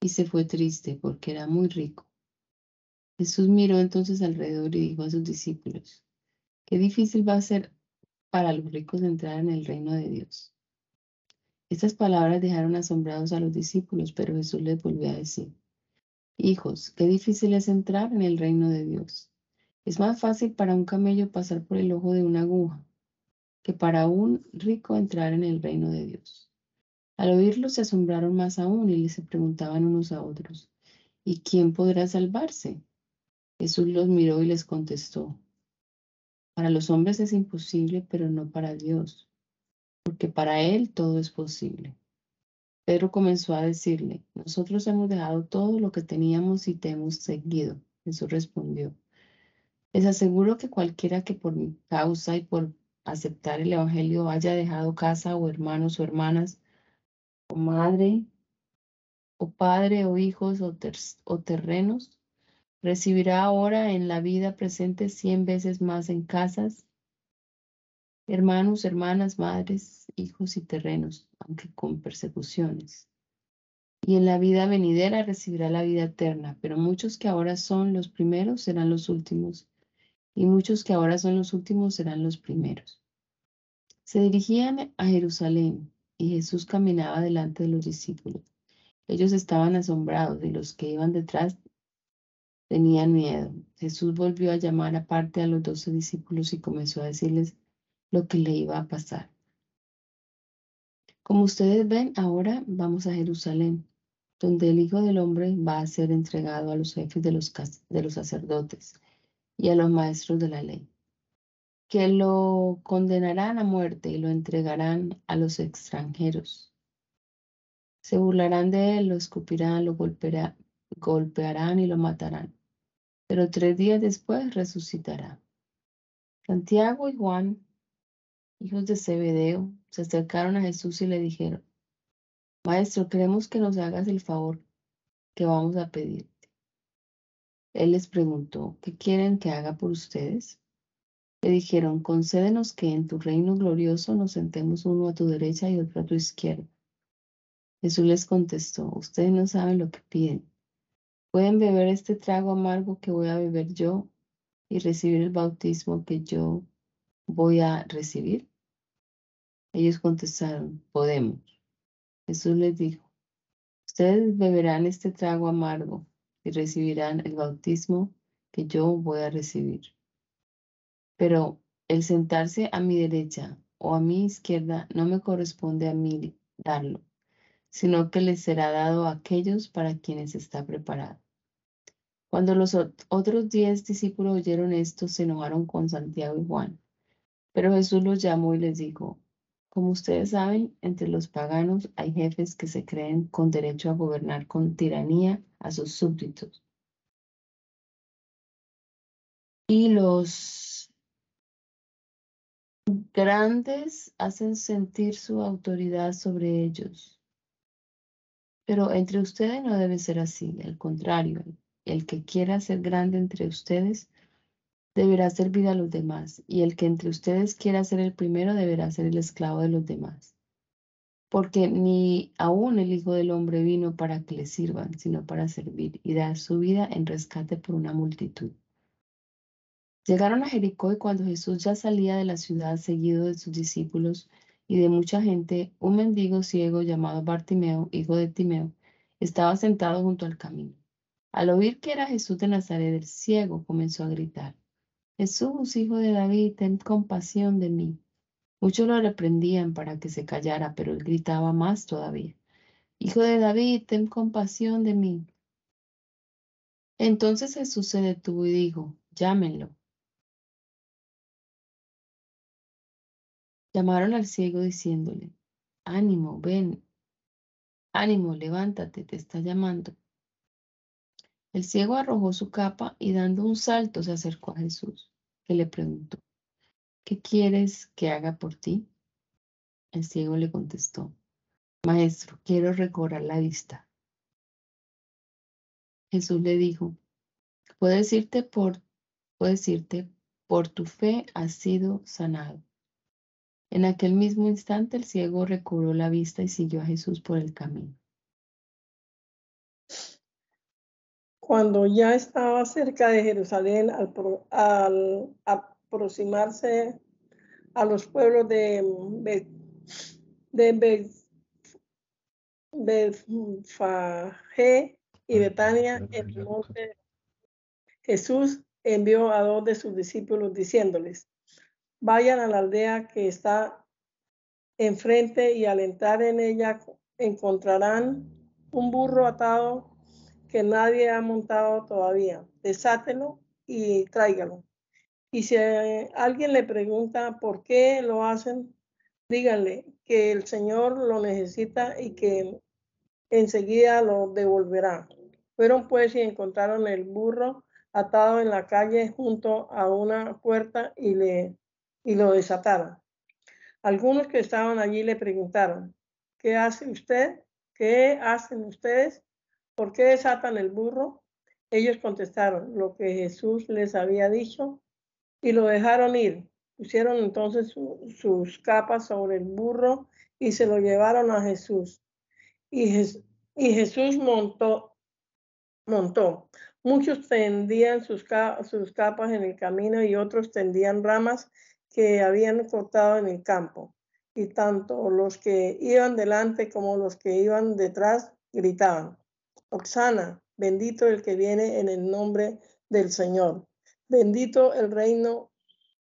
B: y se fue triste porque era muy rico. Jesús miró entonces alrededor y dijo a sus discípulos, qué difícil va a ser para los ricos entrar en el reino de Dios. Estas palabras dejaron asombrados a los discípulos, pero Jesús les volvió a decir, Hijos, qué difícil es entrar en el reino de Dios. Es más fácil para un camello pasar por el ojo de una aguja que para un rico entrar en el reino de Dios. Al oírlo se asombraron más aún y se preguntaban unos a otros, ¿y quién podrá salvarse? Jesús los miró y les contestó, para los hombres es imposible, pero no para Dios porque para Él todo es posible. Pedro comenzó a decirle, nosotros hemos dejado todo lo que teníamos y te hemos seguido. Jesús respondió, les aseguro que cualquiera que por mi causa y por aceptar el Evangelio haya dejado casa o hermanos o hermanas, o madre, o padre, o hijos, o, terrenos, recibirá ahora en la vida presente cien veces más en casas, hermanos, hermanas, madres, hijos y terrenos, aunque con persecuciones. Y en la vida venidera recibirá la vida eterna, pero muchos que ahora son los primeros serán los últimos, y muchos que ahora son los últimos serán los primeros. Se dirigían a Jerusalén, y Jesús caminaba delante de los discípulos. Ellos estaban asombrados y los que iban detrás tenían miedo. Jesús volvió a llamar aparte a los doce discípulos y comenzó a decirles, lo que le iba a pasar. Como ustedes ven, ahora vamos a Jerusalén, donde el Hijo del Hombre va a ser entregado a los jefes de los, de los sacerdotes y a los maestros de la ley, que lo condenarán a muerte y lo entregarán a los extranjeros. Se burlarán de él, lo escupirán, lo golpearán y lo matarán. Pero tres días después resucitará. Santiago y Juan hijos de Zebedeo, se acercaron a Jesús y le dijeron, Maestro, queremos que nos hagas el favor que vamos a pedirte. Él les preguntó, ¿qué quieren que haga por ustedes? Le dijeron, concédenos que en tu reino glorioso nos sentemos uno a tu derecha y otro a tu izquierda. Jesús les contestó, ustedes no saben lo que piden. ¿Pueden beber este trago amargo que voy a beber yo y recibir el bautismo que yo voy a recibir? Ellos contestaron, podemos. Jesús les dijo, ustedes beberán este trago amargo y recibirán el bautismo que yo voy a recibir. Pero el sentarse a mi derecha o a mi izquierda no me corresponde a mí darlo, sino que les será dado a aquellos para quienes está preparado. Cuando los otros diez discípulos oyeron esto, se enojaron con Santiago y Juan. Pero Jesús los llamó y les dijo, como ustedes saben, entre los paganos hay jefes que se creen con derecho a gobernar con tiranía a sus súbditos. Y los grandes hacen sentir su autoridad sobre ellos. Pero entre ustedes no debe ser así, al contrario, el que quiera ser grande entre ustedes deberá servir a los demás, y el que entre ustedes quiera ser el primero deberá ser el esclavo de los demás. Porque ni aún el Hijo del Hombre vino para que le sirvan, sino para servir y dar su vida en rescate por una multitud. Llegaron a Jericó y cuando Jesús ya salía de la ciudad seguido de sus discípulos y de mucha gente, un mendigo ciego llamado Bartimeo, hijo de Timeo, estaba sentado junto al camino. Al oír que era Jesús de Nazaret, el ciego comenzó a gritar, Jesús, hijo de David, ten compasión de mí. Muchos lo reprendían para que se callara, pero él gritaba más todavía, Hijo de David, ten compasión de mí. Entonces Jesús se detuvo y dijo, llámenlo. Llamaron al ciego diciéndole, ánimo, ven, ánimo, levántate, te está llamando. El ciego arrojó su capa y dando un salto se acercó a Jesús, que le preguntó, ¿qué quieres que haga por ti? El ciego le contestó, Maestro, quiero recobrar la vista. Jesús le dijo, puedo decirte por, por tu fe has sido sanado. En aquel mismo instante el ciego recobró la vista y siguió a Jesús por el camino.
C: Cuando ya estaba cerca de Jerusalén, al, aproximarse a los pueblos de, de y Betania, el monte, Jesús envió a dos de sus discípulos diciéndoles, vayan a la aldea que está enfrente y al entrar en ella encontrarán un burro atado que nadie ha montado todavía. Desátelo y tráigalo. Y si alguien le pregunta por qué lo hacen, díganle que el Señor lo necesita y que enseguida lo devolverá. Fueron pues y encontraron el burro atado en la calle junto a una puerta y, le, y lo desataron. Algunos que estaban allí le preguntaron, ¿qué hace usted? ¿Qué hacen ustedes? ¿Por qué desatan el burro? Ellos contestaron lo que Jesús les había dicho y lo dejaron ir. Pusieron entonces sus capas sobre el burro y se lo llevaron a Jesús. Y, Jesús montó, montó. Muchos tendían sus, sus capas en el camino y otros tendían ramas que habían cortado en el campo. Y tanto los que iban delante como los que iban detrás gritaban, Oxana, bendito el que viene en el nombre del Señor. Bendito el reino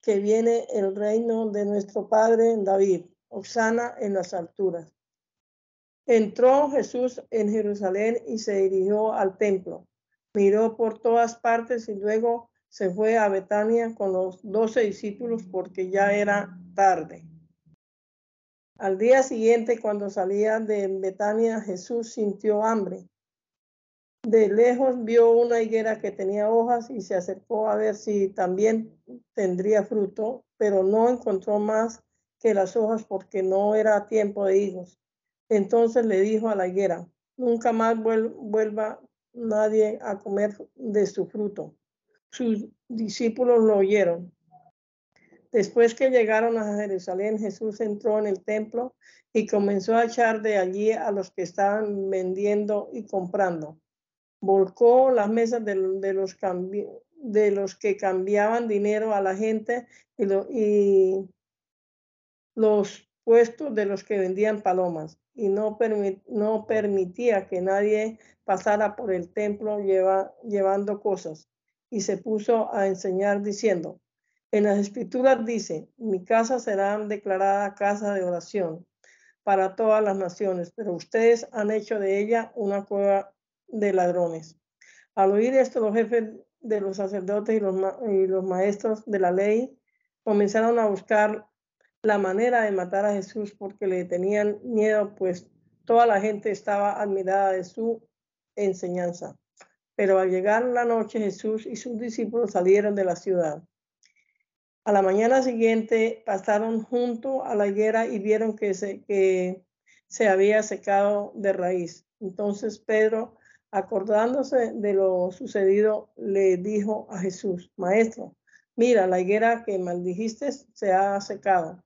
C: que viene, el reino de nuestro Padre David. Oxana en las alturas. Entró Jesús en Jerusalén y se dirigió al templo. Miró por todas partes y luego se fue a Betania con los doce discípulos porque ya era tarde. Al día siguiente, cuando salía de Betania, Jesús sintió hambre de lejos vio una higuera que tenía hojas y se acercó a ver si también tendría fruto, pero no encontró más que las hojas porque no era tiempo de higos. Entonces le dijo a la higuera, nunca más vuelva nadie a comer de su fruto. Sus discípulos lo oyeron. Después que llegaron a Jerusalén, Jesús entró en el templo y comenzó a echar de allí a los que estaban vendiendo y comprando volcó las mesas de, los, que cambiaban dinero a la gente y, lo, los puestos de los que vendían palomas y no, no permitía que nadie pasara por el templo lleva, llevando cosas. Y se puso a enseñar diciendo, en las escrituras dice, mi casa será declarada casa de oración para todas las naciones, pero ustedes han hecho de ella una cueva de ladrones. Al oír esto, los jefes de los sacerdotes y los, maestros de la ley comenzaron a buscar la manera de matar a Jesús porque le tenían miedo, pues toda la gente estaba admirada de su enseñanza. Pero al llegar la noche, Jesús y sus discípulos salieron de la ciudad. A la mañana siguiente pasaron junto a la higuera y vieron que se había secado de raíz. Entonces Pedro, acordándose de lo sucedido, le dijo a Jesús, Maestro, mira, la higuera que maldijiste se ha secado.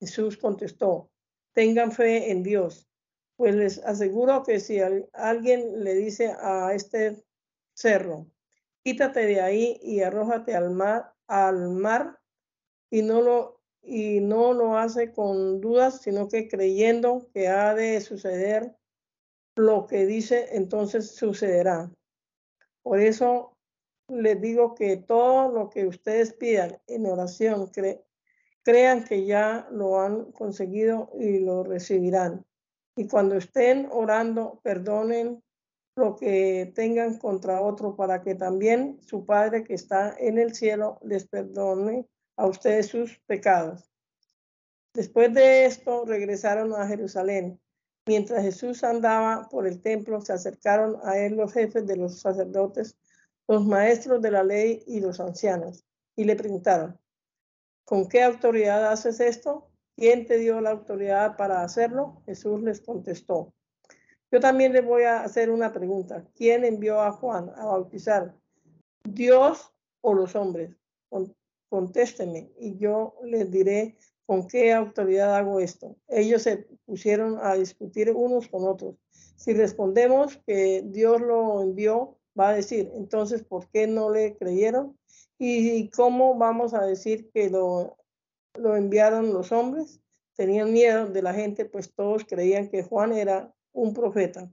C: Jesús contestó, tengan fe en Dios, pues les aseguro que si alguien le dice a este cerro, quítate de ahí y arrójate al mar, al mar y no lo y no lo hace con dudas, sino que creyendo que ha de suceder lo que dice, entonces sucederá. Por eso les digo que todo lo que ustedes pidan en oración, crean que ya lo han conseguido y lo recibirán. Y cuando estén orando, perdonen lo que tengan contra otro para que también su Padre que está en el cielo les perdone a ustedes sus pecados. Después de esto regresaron a Jerusalén. Mientras Jesús andaba por el templo, se acercaron a él los jefes de los sacerdotes, los maestros de la ley y los ancianos, y le preguntaron, ¿con qué autoridad haces esto? ¿Quién te dio la autoridad para hacerlo? Jesús les contestó. Yo también le voy a hacer una pregunta. ¿Quién envió a Juan a bautizar? ¿Dios o los hombres? contésteme y yo les diré con qué autoridad hago esto. Ellos se pusieron a discutir unos con otros. Si respondemos que Dios lo envió, va a decir, entonces, ¿por qué no le creyeron? ¿Y cómo vamos a decir que lo, lo enviaron los hombres? Tenían miedo de la gente, pues todos creían que Juan era un profeta.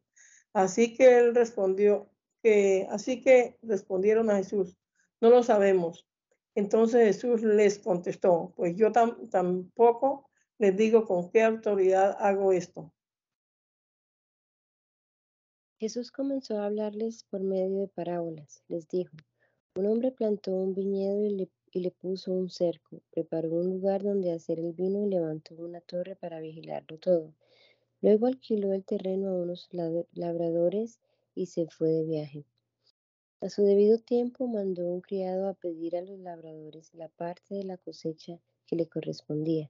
C: Así que él respondió que, así que respondieron a Jesús, no lo sabemos. Entonces Jesús les contestó, pues yo tampoco les digo con qué autoridad hago esto.
D: Jesús comenzó a hablarles por medio de parábolas. Les dijo, un hombre plantó un viñedo y le, puso un cerco, preparó un lugar donde hacer el vino y levantó una torre para vigilarlo todo. Luego alquiló el terreno a unos labradores y se fue de viaje. A su debido tiempo mandó un criado a pedir a los labradores la parte de la cosecha que le correspondía.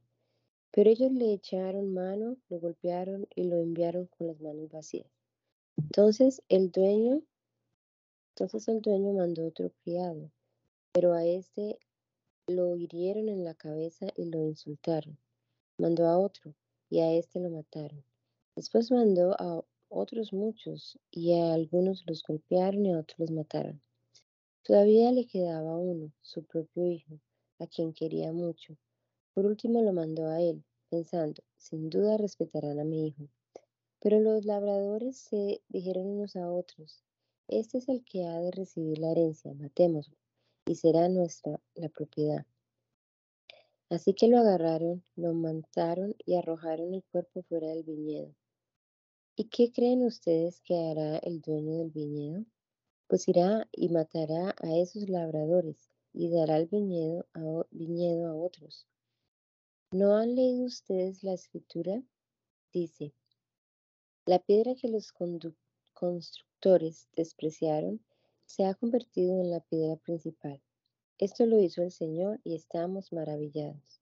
D: Pero ellos le echaron mano, lo golpearon y lo enviaron con las manos vacías. Entonces el dueño, entonces el dueño mandó otro criado, pero a este lo hirieron en la cabeza y lo insultaron. Mandó a otro y a este lo mataron. Después mandó a otros muchos, y a algunos los golpearon y a otros los mataron. Todavía le quedaba uno, su propio hijo, a quien quería mucho. Por último lo mandó a él, pensando, sin duda respetarán a mi hijo. Pero los labradores se dijeron unos a otros, este es el que ha de recibir la herencia, matémoslo, y será nuestra la propiedad. Así que lo agarraron, lo mataron y arrojaron el cuerpo fuera del viñedo. ¿Y qué creen ustedes que hará el dueño del viñedo? Pues irá y matará a esos labradores y dará el viñedo a, otros. ¿No han leído ustedes la escritura? Dice, la piedra que los constructores despreciaron se ha convertido en la piedra principal. Esto lo hizo el Señor y estamos maravillados.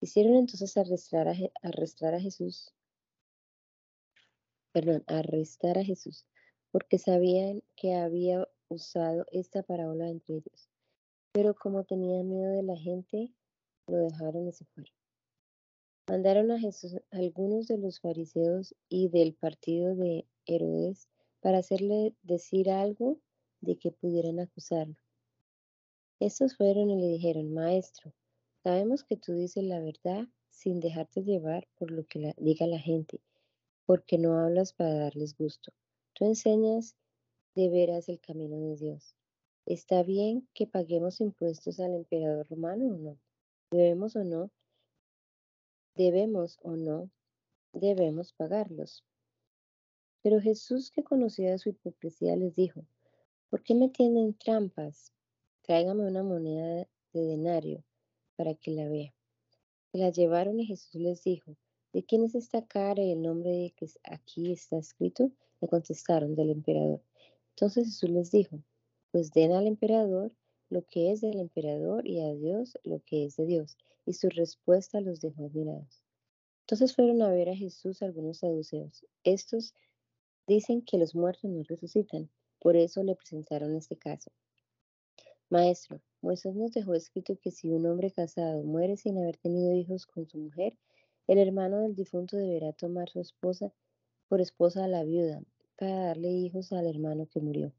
D: Hicieron entonces arrestar arrestar a Jesús perdón, arrestar a Jesús, porque sabían que había usado esta parábola entre ellos. Pero como tenían miedo de la gente, lo dejaron y se fueron. Mandaron a Jesús algunos de los fariseos y del partido de Herodes para hacerle decir algo de que pudieran acusarlo. Estos fueron y le dijeron, Maestro, sabemos que tú dices la verdad sin dejarte llevar por lo que diga la gente, porque no hablas para darles gusto. Tú enseñas de veras el camino de Dios. ¿Está bien que paguemos impuestos al emperador romano o no? ¿Debemos o no? ¿Debemos o no? Debemos pagarlos. Pero Jesús, que conocía su hipocresía, les dijo, ¿por qué me tienen trampas? Tráigame una moneda de denario para que la vea. Se la llevaron y Jesús les dijo, ¿de quién es esta cara y el nombre de que aquí está escrito? Le contestaron, del emperador. Entonces Jesús les dijo, pues den al emperador lo que es del emperador y a Dios lo que es de Dios. Y su respuesta los dejó admirados. Entonces fueron a ver a Jesús algunos saduceos. Estos dicen que los muertos no resucitan. Por eso le presentaron este caso. Maestro, Moisés nos dejó escrito que si un hombre casado muere sin haber tenido hijos con su mujer, el hermano del difunto deberá tomar su esposa por esposa a la viuda para darle hijos al hermano que murió.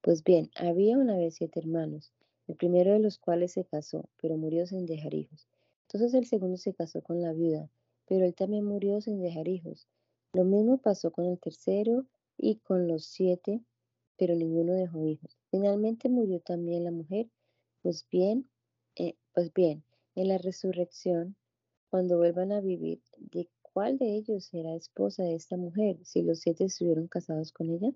D: Pues bien, había una vez siete hermanos, el primero de los cuales se casó, pero murió sin dejar hijos. Entonces el segundo se casó con la viuda, pero él también murió sin dejar hijos. Lo mismo pasó con el tercero y con los siete pero ninguno dejó hijos. Finalmente murió también la mujer. Pues bien, eh, pues bien, en la resurrección, cuando vuelvan a vivir, ¿de cuál de ellos será esposa de esta mujer si los siete estuvieron casados con ella?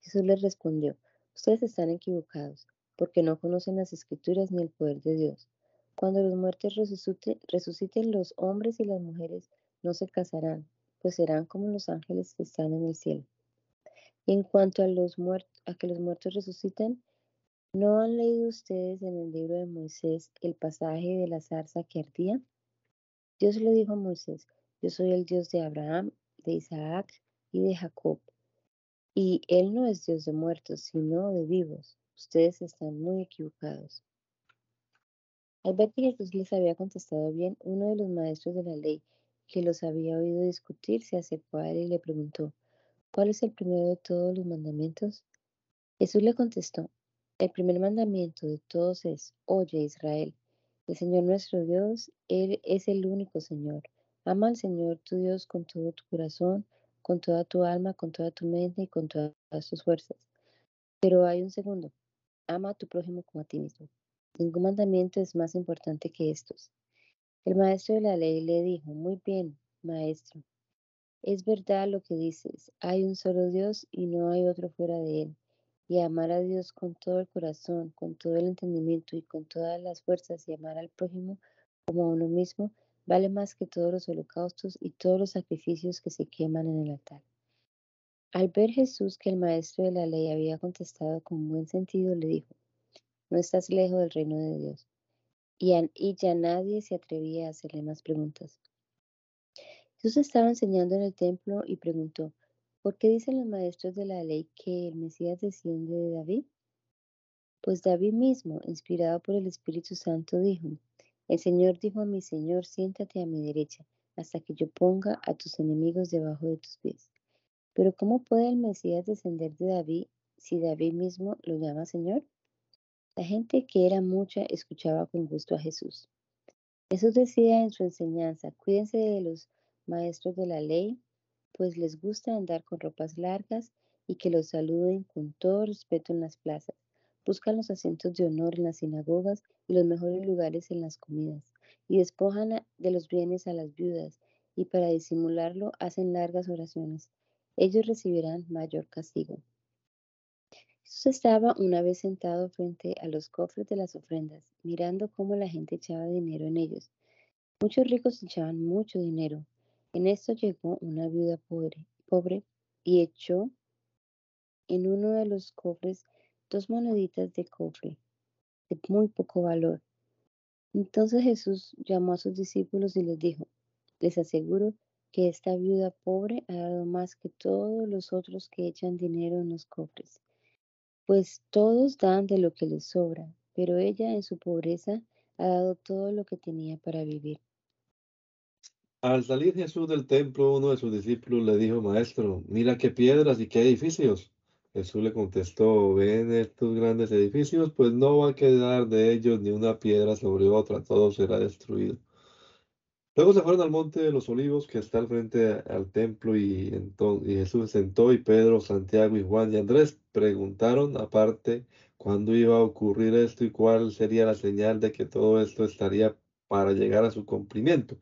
D: Jesús les respondió, ustedes están equivocados, porque no conocen las escrituras ni el poder de Dios. Cuando los muertos resuciten, los hombres y las mujeres no se casarán, pues serán como los ángeles que están en el cielo. En cuanto a, los a que los muertos resucitan, ¿no han leído ustedes en el libro de Moisés el pasaje de la zarza que ardía? Dios le dijo a Moisés, yo soy el Dios de Abraham, de Isaac y de Jacob. Y Él no es Dios de muertos, sino de vivos. Ustedes están muy equivocados. Al ver que Jesús les había contestado bien, uno de los maestros de la ley, que los había oído discutir, se acercó a él y le preguntó, ¿Cuál es el primero de todos los mandamientos? Jesús le contestó, el primer mandamiento de todos es, oye Israel, el Señor nuestro Dios, Él es el único Señor. Ama al Señor tu Dios con todo tu corazón, con toda tu alma, con toda tu mente y con todas tus fuerzas. Pero hay un segundo, ama a tu prójimo como a ti mismo. Ningún mandamiento es más importante que estos. El maestro de la ley le dijo, muy bien, maestro, es verdad lo que dices, hay un solo Dios y no hay otro fuera de él. Y amar a Dios con todo el corazón, con todo el entendimiento y con todas las fuerzas y amar al prójimo como a uno mismo vale más que todos los holocaustos y todos los sacrificios que se queman en el altar. Al ver Jesús que el maestro de la ley había contestado con buen sentido, le dijo, no estás lejos del reino de Dios. Y, y ya nadie se atrevía a hacerle más preguntas. Jesús estaba enseñando en el templo y preguntó, ¿por qué dicen los maestros de la ley que el Mesías desciende de David? Pues David mismo, inspirado por el Espíritu Santo, dijo, el Señor dijo a mi Señor, siéntate a mi derecha, hasta que yo ponga a tus enemigos debajo de tus pies. Pero ¿cómo puede el Mesías descender de David si David mismo lo llama Señor? La gente que era mucha escuchaba con gusto a Jesús. Jesús decía en su enseñanza, cuídense de los maestros de la ley, pues les gusta andar con ropas largas y que los saluden con todo respeto en las plazas. Buscan los asientos de honor en las sinagogas y los mejores lugares en las comidas, y despojan de los bienes a las viudas, y para disimularlo hacen largas oraciones. Ellos recibirán mayor castigo. Jesús estaba una vez sentado frente a los cofres de las ofrendas, mirando cómo la gente echaba dinero en ellos. Muchos ricos echaban mucho dinero, en esto llegó una viuda pobre, y echó en uno de los cofres dos moneditas de cofre de muy poco valor. Entonces Jesús llamó a sus discípulos y les dijo, les aseguro que esta viuda pobre ha dado más que todos los otros que echan dinero en los cofres, pues todos dan de lo que les sobra, pero ella en su pobreza ha dado todo lo que tenía para vivir.
A: Al salir Jesús del templo, uno de sus discípulos le dijo, Maestro, mira qué piedras y qué edificios. Jesús le contestó, ¿ven estos grandes edificios? Pues no va a quedar de ellos ni una piedra sobre otra, todo será destruido. Luego se fueron al monte de los olivos que está al frente al templo y, entonces, y Jesús se sentó y Pedro, Santiago y Juan y Andrés preguntaron aparte cuándo iba a ocurrir esto y cuál sería la señal de que todo esto estaría para llegar a su cumplimiento.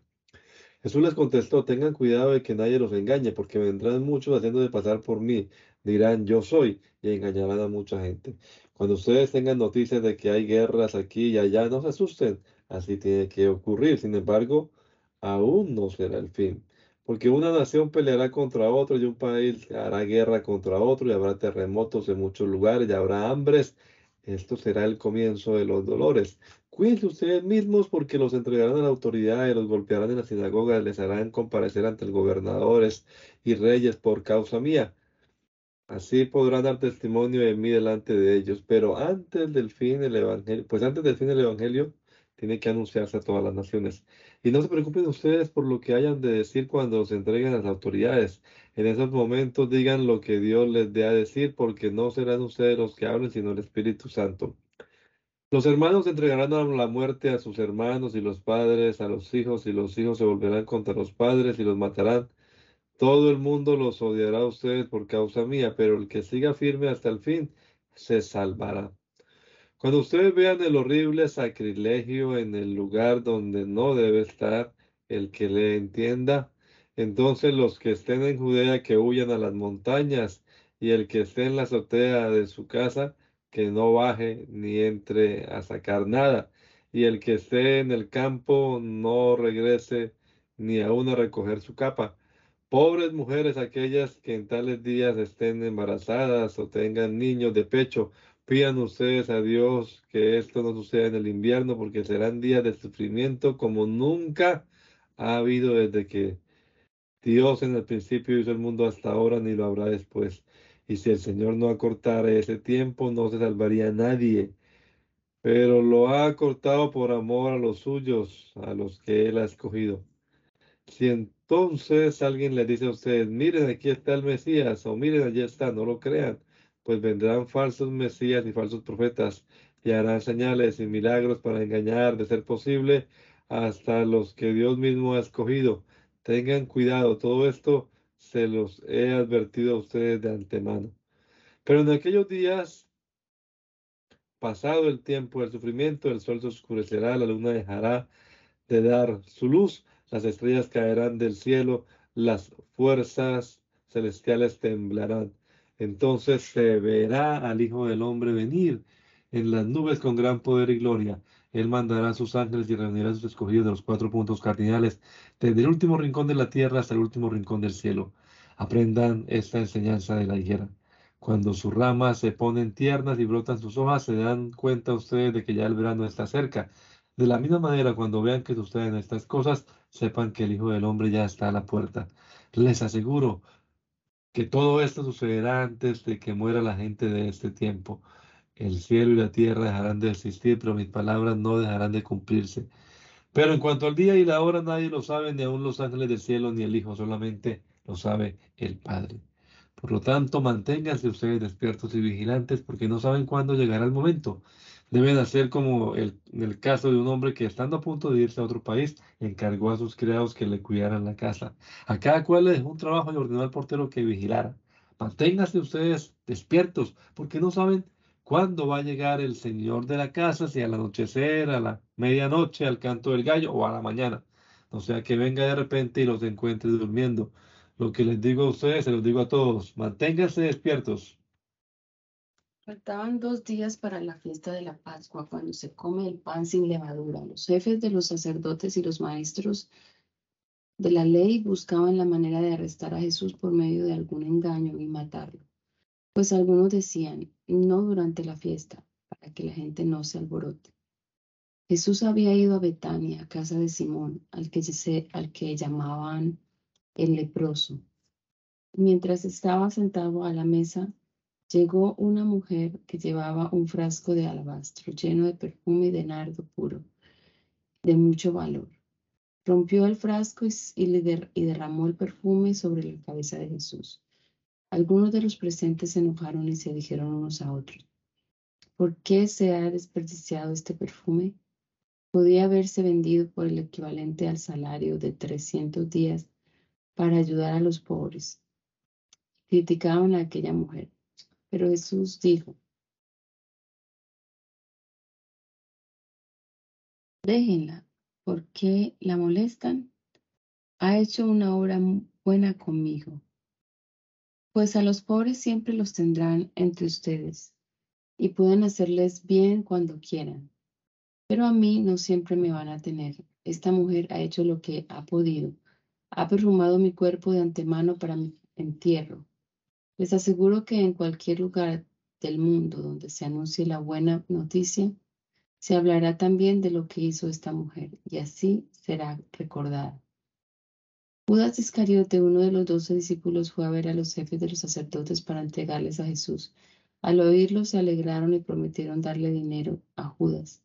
A: Jesús les contestó, tengan cuidado de que nadie los engañe, porque vendrán muchos haciendo de pasar por mí, dirán yo soy, y engañarán a mucha gente. Cuando ustedes tengan noticias de que hay guerras aquí y allá, no se asusten, así tiene que ocurrir. Sin embargo, aún no será el fin, porque una nación peleará contra otra y un país hará guerra contra otro y habrá terremotos en muchos lugares y habrá hambres. Esto será el comienzo de los dolores. Cuídense ustedes mismos porque los entregarán a la autoridad y los golpearán en la sinagoga, les harán comparecer ante los gobernadores y reyes por causa mía. Así podrán dar testimonio de mí delante de ellos. Pero antes del fin del evangelio, pues antes del fin del evangelio, tiene que anunciarse a todas las naciones. Y no se preocupen ustedes por lo que hayan de decir cuando se entreguen a las autoridades. En esos momentos digan lo que Dios les dé a decir, porque no serán ustedes los que hablen, sino el Espíritu Santo. Los hermanos entregarán a la muerte a sus hermanos y los padres a los hijos, y los hijos se volverán contra los padres y los matarán. Todo el mundo los odiará a ustedes por causa mía, pero el que siga firme hasta el fin se salvará. Cuando ustedes vean el horrible sacrilegio en el lugar donde no debe estar el que le entienda, entonces los que estén en Judea que huyan a las montañas, y el que esté en la azotea de su casa, que no baje ni entre a sacar nada, y el que esté en el campo no regrese ni aún a recoger su capa. Pobres mujeres aquellas que en tales días estén embarazadas o tengan niños de pecho, pidan ustedes a Dios que esto no suceda en el invierno, porque serán días de sufrimiento como nunca ha habido desde que Dios en el principio hizo el mundo hasta ahora, ni lo habrá después. Y si el Señor no acortara ese tiempo, no se salvaría nadie. Pero lo ha acortado por amor a los suyos, a los que Él ha escogido. Si entonces alguien le dice a ustedes, miren, aquí está el Mesías, o miren, allí está, no lo crean, pues vendrán falsos Mesías y falsos profetas, y harán señales y milagros para engañar, de ser posible, hasta los que Dios mismo ha escogido. Tengan cuidado, todo esto se los he advertido a ustedes de antemano. Pero en aquellos días, pasado el tiempo del sufrimiento, el sol se oscurecerá, la luna dejará de dar su luz, las estrellas caerán del cielo, las fuerzas celestiales temblarán. Entonces se verá al Hijo del Hombre venir en las nubes con gran poder y gloria. Él mandará a sus ángeles y reunirá a sus escogidos de los cuatro puntos cardinales, desde el último rincón de la tierra hasta el último rincón del cielo. Aprendan esta enseñanza de la higuera. Cuando sus ramas se ponen tiernas y brotan sus hojas, se dan cuenta ustedes de que ya el verano está cerca. De la misma manera, cuando vean que suceden estas cosas, sepan que el Hijo del Hombre ya está a la puerta. Les aseguro que todo esto sucederá antes de que muera la gente de este tiempo. El cielo y la tierra dejarán de existir, pero mis palabras no dejarán de cumplirse. Pero en cuanto al día y la hora, nadie lo sabe, ni aun los ángeles del cielo, ni el Hijo, solamente lo sabe el Padre. Por lo tanto, manténganse ustedes despiertos y vigilantes, porque no saben cuándo llegará el momento. Deben hacer como el, en el caso de un hombre que, estando a punto de irse a otro país, encargó a sus criados que le cuidaran la casa. A cada cual le dejó un trabajo y ordenó al portero que vigilara. Manténganse ustedes despiertos, porque no saben ¿Cuándo va a llegar el Señor de la casa? Si al anochecer, a la medianoche, al canto del gallo o a la mañana. O sea, que venga de repente y los encuentre durmiendo. Lo que les digo a ustedes, se los digo a todos. Manténganse despiertos.
B: Faltaban dos días para la fiesta de la Pascua, cuando se come el pan sin levadura. Los jefes de los sacerdotes y los maestros de la ley buscaban la manera de arrestar a Jesús por medio de algún engaño y matarlo. Pues algunos decían, no durante la fiesta, para que la gente no se alborote. Jesús había ido a Betania, casa de Simón, al que, al que llamaban el leproso. Mientras estaba sentado a la mesa, llegó una mujer que llevaba un frasco de alabastro lleno de perfume y de nardo puro, de mucho valor. Rompió el frasco y, y derramó el perfume sobre la cabeza de Jesús. Algunos de los presentes se enojaron y se dijeron unos a otros, ¿por qué se ha desperdiciado este perfume? Podía haberse vendido por el equivalente al salario de 300 días para ayudar a los pobres. Criticaban a aquella mujer, pero Jesús dijo, déjenla, ¿por qué la molestan? Ha hecho una obra buena conmigo. Pues a los pobres siempre los tendrán entre ustedes y pueden hacerles bien cuando quieran. Pero a mí no siempre me van a tener. Esta mujer ha hecho lo que ha podido. Ha perfumado mi cuerpo de antemano para mi entierro. Les aseguro que en cualquier lugar del mundo donde se anuncie la buena noticia, se hablará también de lo que hizo esta mujer y así será recordada. Judas Iscariote, uno de los doce discípulos, fue a ver a los jefes de los sacerdotes para entregarles a Jesús. Al oírlo se alegraron y prometieron darle dinero a Judas,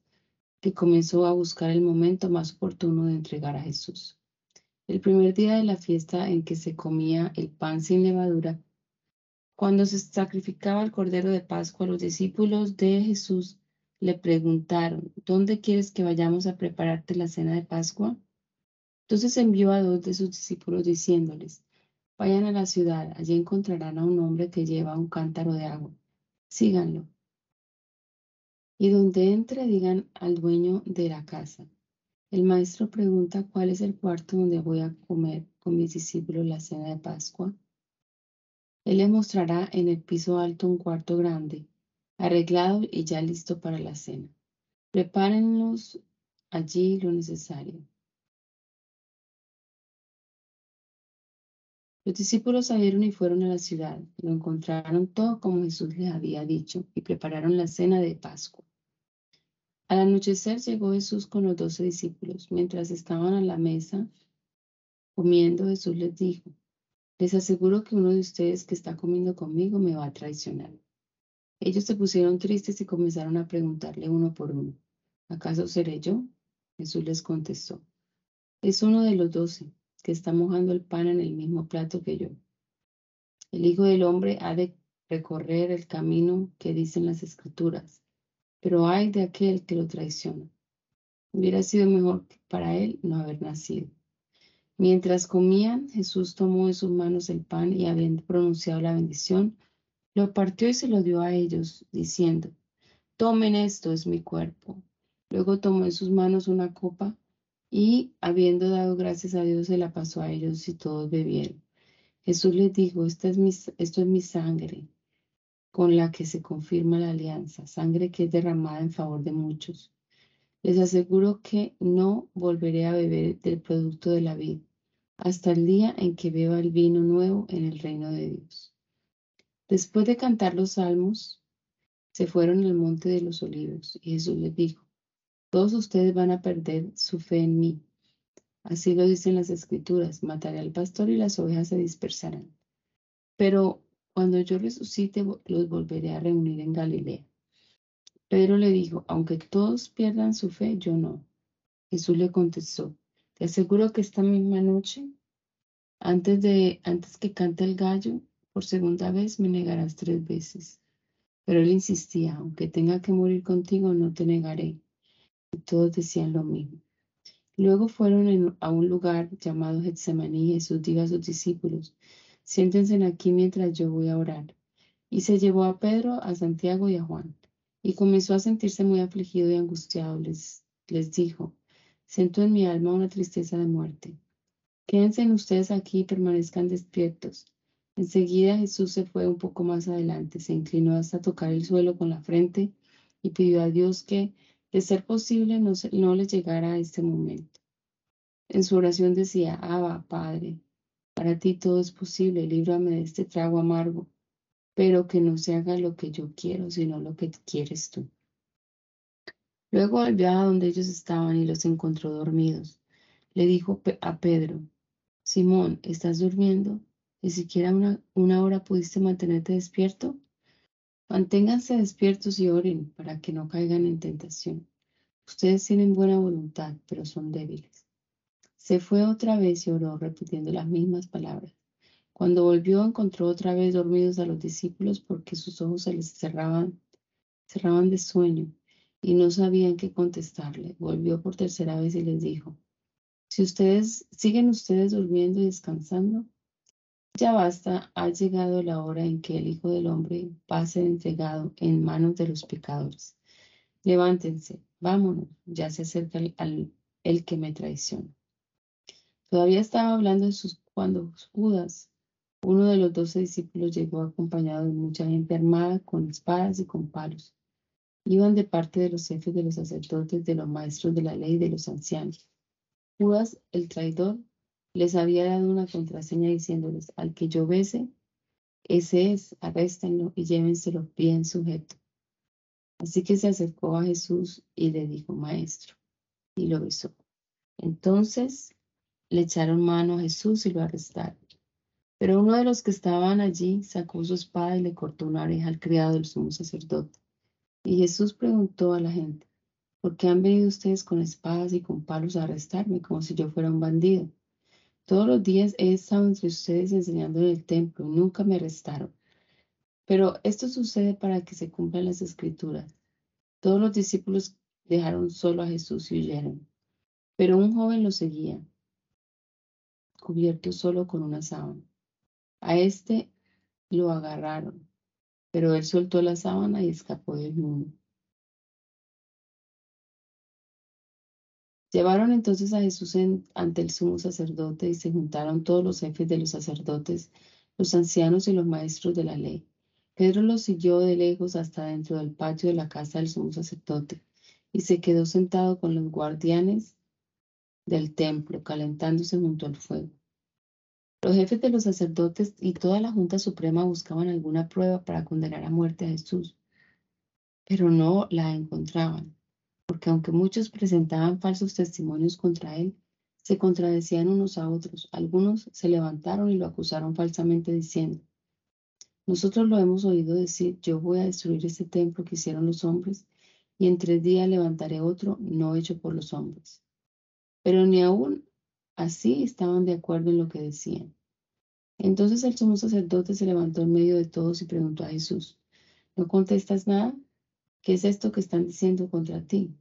B: que comenzó a buscar el momento más oportuno de entregar a Jesús. El primer día de la fiesta en que se comía el pan sin levadura, cuando se sacrificaba el cordero de Pascua, los discípulos de Jesús le preguntaron, ¿dónde quieres que vayamos a prepararte la cena de Pascua? Entonces envió a dos de sus discípulos diciéndoles, vayan a la ciudad, allí encontrarán a un hombre que lleva un cántaro de agua, síganlo. Y donde entre digan al dueño de la casa, el maestro pregunta cuál es el cuarto donde voy a comer con mis discípulos la cena de Pascua. Él le mostrará en el piso alto un cuarto grande arreglado y ya listo para la cena. Prepárenlos allí lo necesario. Los discípulos salieron y fueron a la ciudad. Lo encontraron todo como Jesús les había dicho y prepararon la cena de Pascua. Al anochecer llegó Jesús con los doce discípulos. Mientras estaban a la mesa comiendo, Jesús les dijo, les aseguro que uno de ustedes que está comiendo conmigo me va a traicionar. Ellos se pusieron tristes y comenzaron a preguntarle uno por uno, ¿acaso seré yo? Jesús les contestó, es uno de los doce que está mojando el pan en el mismo plato que yo. El Hijo del Hombre ha de recorrer el camino que dicen las Escrituras, pero hay de aquel que lo traiciona. Hubiera sido mejor para él no haber nacido. Mientras comían, Jesús tomó en sus manos el pan y habiendo pronunciado la bendición, lo partió y se lo dio a ellos, diciendo, tomen esto, es mi cuerpo. Luego tomó en sus manos una copa y, habiendo dado gracias a Dios, se la pasó a ellos y todos bebieron. Jesús les dijo, Esta es mi, esto es mi sangre, con la que se confirma la alianza, sangre que es derramada en favor de muchos. Les aseguro que no volveré a beber del producto de la vida hasta el día en que beba el vino nuevo en el reino de Dios. Después de cantar los salmos, se fueron al monte de los olivos y Jesús les dijo, todos ustedes van a perder su fe en mí. Así lo dicen las escrituras, mataré al pastor y las ovejas se dispersarán. Pero cuando yo resucite, los volveré a reunir en Galilea. Pedro le dijo, aunque todos pierdan su fe, yo no. Jesús le contestó, te aseguro que esta misma noche, antes de antes que cante el gallo, por segunda vez me negarás tres veces. Pero él insistía, aunque tenga que morir contigo, no te negaré. Y todos decían lo mismo. Luego fueron a un lugar llamado Getsemaní y Jesús dijo a sus discípulos, siéntense aquí mientras yo voy a orar. Y se llevó a Pedro, a Santiago y a Juan. Y comenzó a sentirse muy afligido y angustiado. Les, dijo, siento en mi alma una tristeza de muerte. Quédense ustedes aquí y permanezcan despiertos. Enseguida Jesús se fue un poco más adelante, se inclinó hasta tocar el suelo con la frente y pidió a Dios que, de ser posible, no, no le llegara a este momento. En su oración decía, Abba, Padre, para ti todo es posible, líbrame de este trago amargo, pero que no se haga lo que yo quiero, sino lo que quieres tú. Luego volvió a donde ellos estaban y los encontró dormidos. Le dijo a Pedro, Simón, ¿estás durmiendo? ¿Ni siquiera una hora pudiste mantenerte despierto? Manténganse despiertos y oren para que no caigan en tentación. Ustedes tienen buena voluntad, pero son débiles. Se fue otra vez y oró repitiendo las mismas palabras. Cuando volvió, encontró otra vez dormidos a los discípulos porque sus ojos se les cerraban, cerraban de sueño y no sabían qué contestarle. Volvió por tercera vez y les dijo, si ustedes siguen ustedes durmiendo y descansando, ya basta, ha llegado la hora en que el Hijo del Hombre va a ser entregado en manos de los pecadores. Levántense, vámonos, ya se acerca el, que me traiciona. Todavía estaba hablando de sus, cuando Judas, uno de los doce discípulos, llegó acompañado de mucha gente armada con espadas y con palos. Iban de parte de los jefes de los sacerdotes, de los maestros de la ley de los ancianos. Judas, el traidor, les había dado una contraseña diciéndoles, al que yo bese, ese es, arréstenlo y llévenselo bien sujeto. Así que se acercó a Jesús y le dijo, maestro, y lo besó. Entonces le echaron mano a Jesús y lo arrestaron. Pero uno de los que estaban allí sacó su espada y le cortó una oreja al criado del sumo sacerdote. Y Jesús preguntó a la gente, ¿por qué han venido ustedes con espadas y con palos a arrestarme como si yo fuera un bandido? Todos los días he estado entre ustedes enseñando en el templo, nunca me arrestaron. Pero esto sucede para que se cumplan las escrituras. Todos los discípulos dejaron solo a Jesús y huyeron. Pero un joven lo seguía, cubierto solo con una sábana. A este lo agarraron, pero él soltó la sábana y escapó del mundo. Llevaron entonces a Jesús ante el sumo sacerdote y se juntaron todos los jefes de los sacerdotes, los ancianos y los maestros de la ley. Pedro los siguió de lejos hasta dentro del patio de la casa del sumo sacerdote y se quedó sentado con los guardianes del templo, calentándose junto al fuego. Los jefes de los sacerdotes y toda la Junta Suprema buscaban alguna prueba para condenar a muerte a Jesús, pero no la encontraban porque aunque muchos presentaban falsos testimonios contra él, se contradecían unos a otros. Algunos se levantaron y lo acusaron falsamente diciendo, nosotros lo hemos oído decir, yo voy a destruir este templo que hicieron los hombres y en tres días levantaré otro no hecho por los hombres. Pero ni aún así estaban de acuerdo en lo que decían. Entonces el sumo sacerdote se levantó en medio de todos y preguntó a Jesús, ¿no contestas nada? ¿Qué es esto que están diciendo contra ti?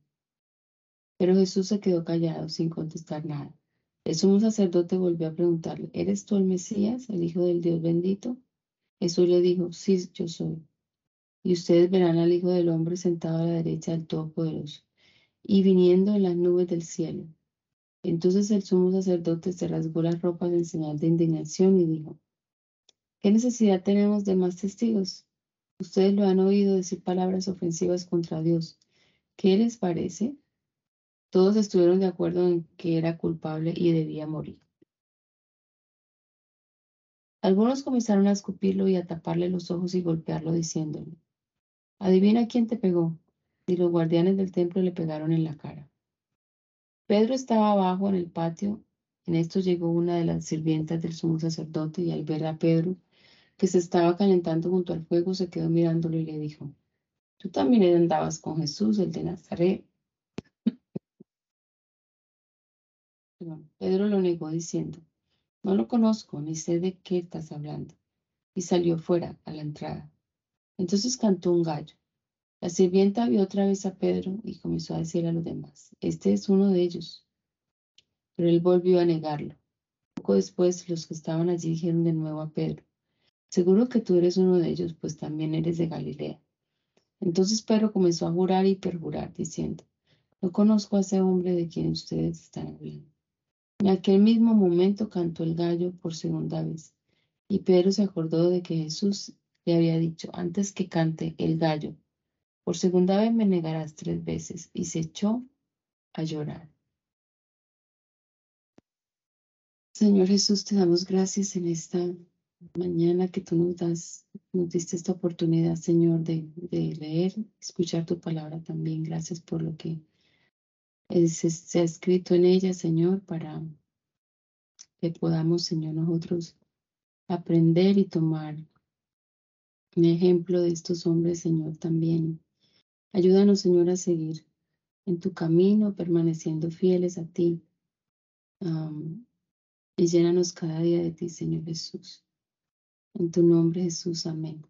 B: Pero Jesús se quedó callado sin contestar nada. El sumo sacerdote volvió a preguntarle, ¿eres tú el Mesías, el Hijo del Dios bendito? Jesús le dijo, sí, yo soy. Y ustedes verán al Hijo del Hombre sentado a la derecha del Todopoderoso y viniendo en las nubes del cielo. Entonces el sumo sacerdote se rasgó las ropas en señal de indignación y dijo, ¿qué necesidad tenemos de más testigos? Ustedes lo han oído decir palabras ofensivas contra Dios. ¿Qué les parece? Todos estuvieron de acuerdo en que era culpable y debía morir. Algunos comenzaron a escupirlo y a taparle los ojos y golpearlo diciéndole, adivina quién te pegó. Y los guardianes del templo le pegaron en la cara. Pedro estaba abajo en el patio. En esto llegó una de las sirvientas del sumo sacerdote y al ver a Pedro que se estaba calentando junto al fuego, se quedó mirándolo y le dijo, tú también andabas con Jesús, el de Nazaret. Pedro lo negó diciendo, no lo conozco, ni sé de qué estás hablando. Y salió fuera a la entrada. Entonces cantó un gallo. La sirvienta vio otra vez a Pedro y comenzó a decir a los demás, este es uno de ellos. Pero él volvió a negarlo. Poco después los que estaban allí dijeron de nuevo a Pedro, Seguro que tú eres uno de ellos, pues también eres de Galilea. Entonces Pedro comenzó a jurar y perjurar, diciendo, no conozco a ese hombre de quien ustedes están hablando. En aquel mismo momento cantó el gallo por segunda vez, y Pedro se acordó de que Jesús le había dicho, antes que cante el gallo, por segunda vez me negarás tres veces, y se echó a llorar. Señor Jesús, te damos gracias en esta mañana que tú nos das, nos diste esta oportunidad, Señor, de, leer, escuchar tu palabra también. Gracias por lo que se, ha escrito en ella, Señor, para que podamos, Señor, nosotros aprender y tomar un ejemplo de estos hombres, Señor, también. Ayúdanos, Señor, a seguir en tu camino, permaneciendo fieles a ti. y llénanos cada día de ti, Señor Jesús. En tu nombre, Jesús. Amén.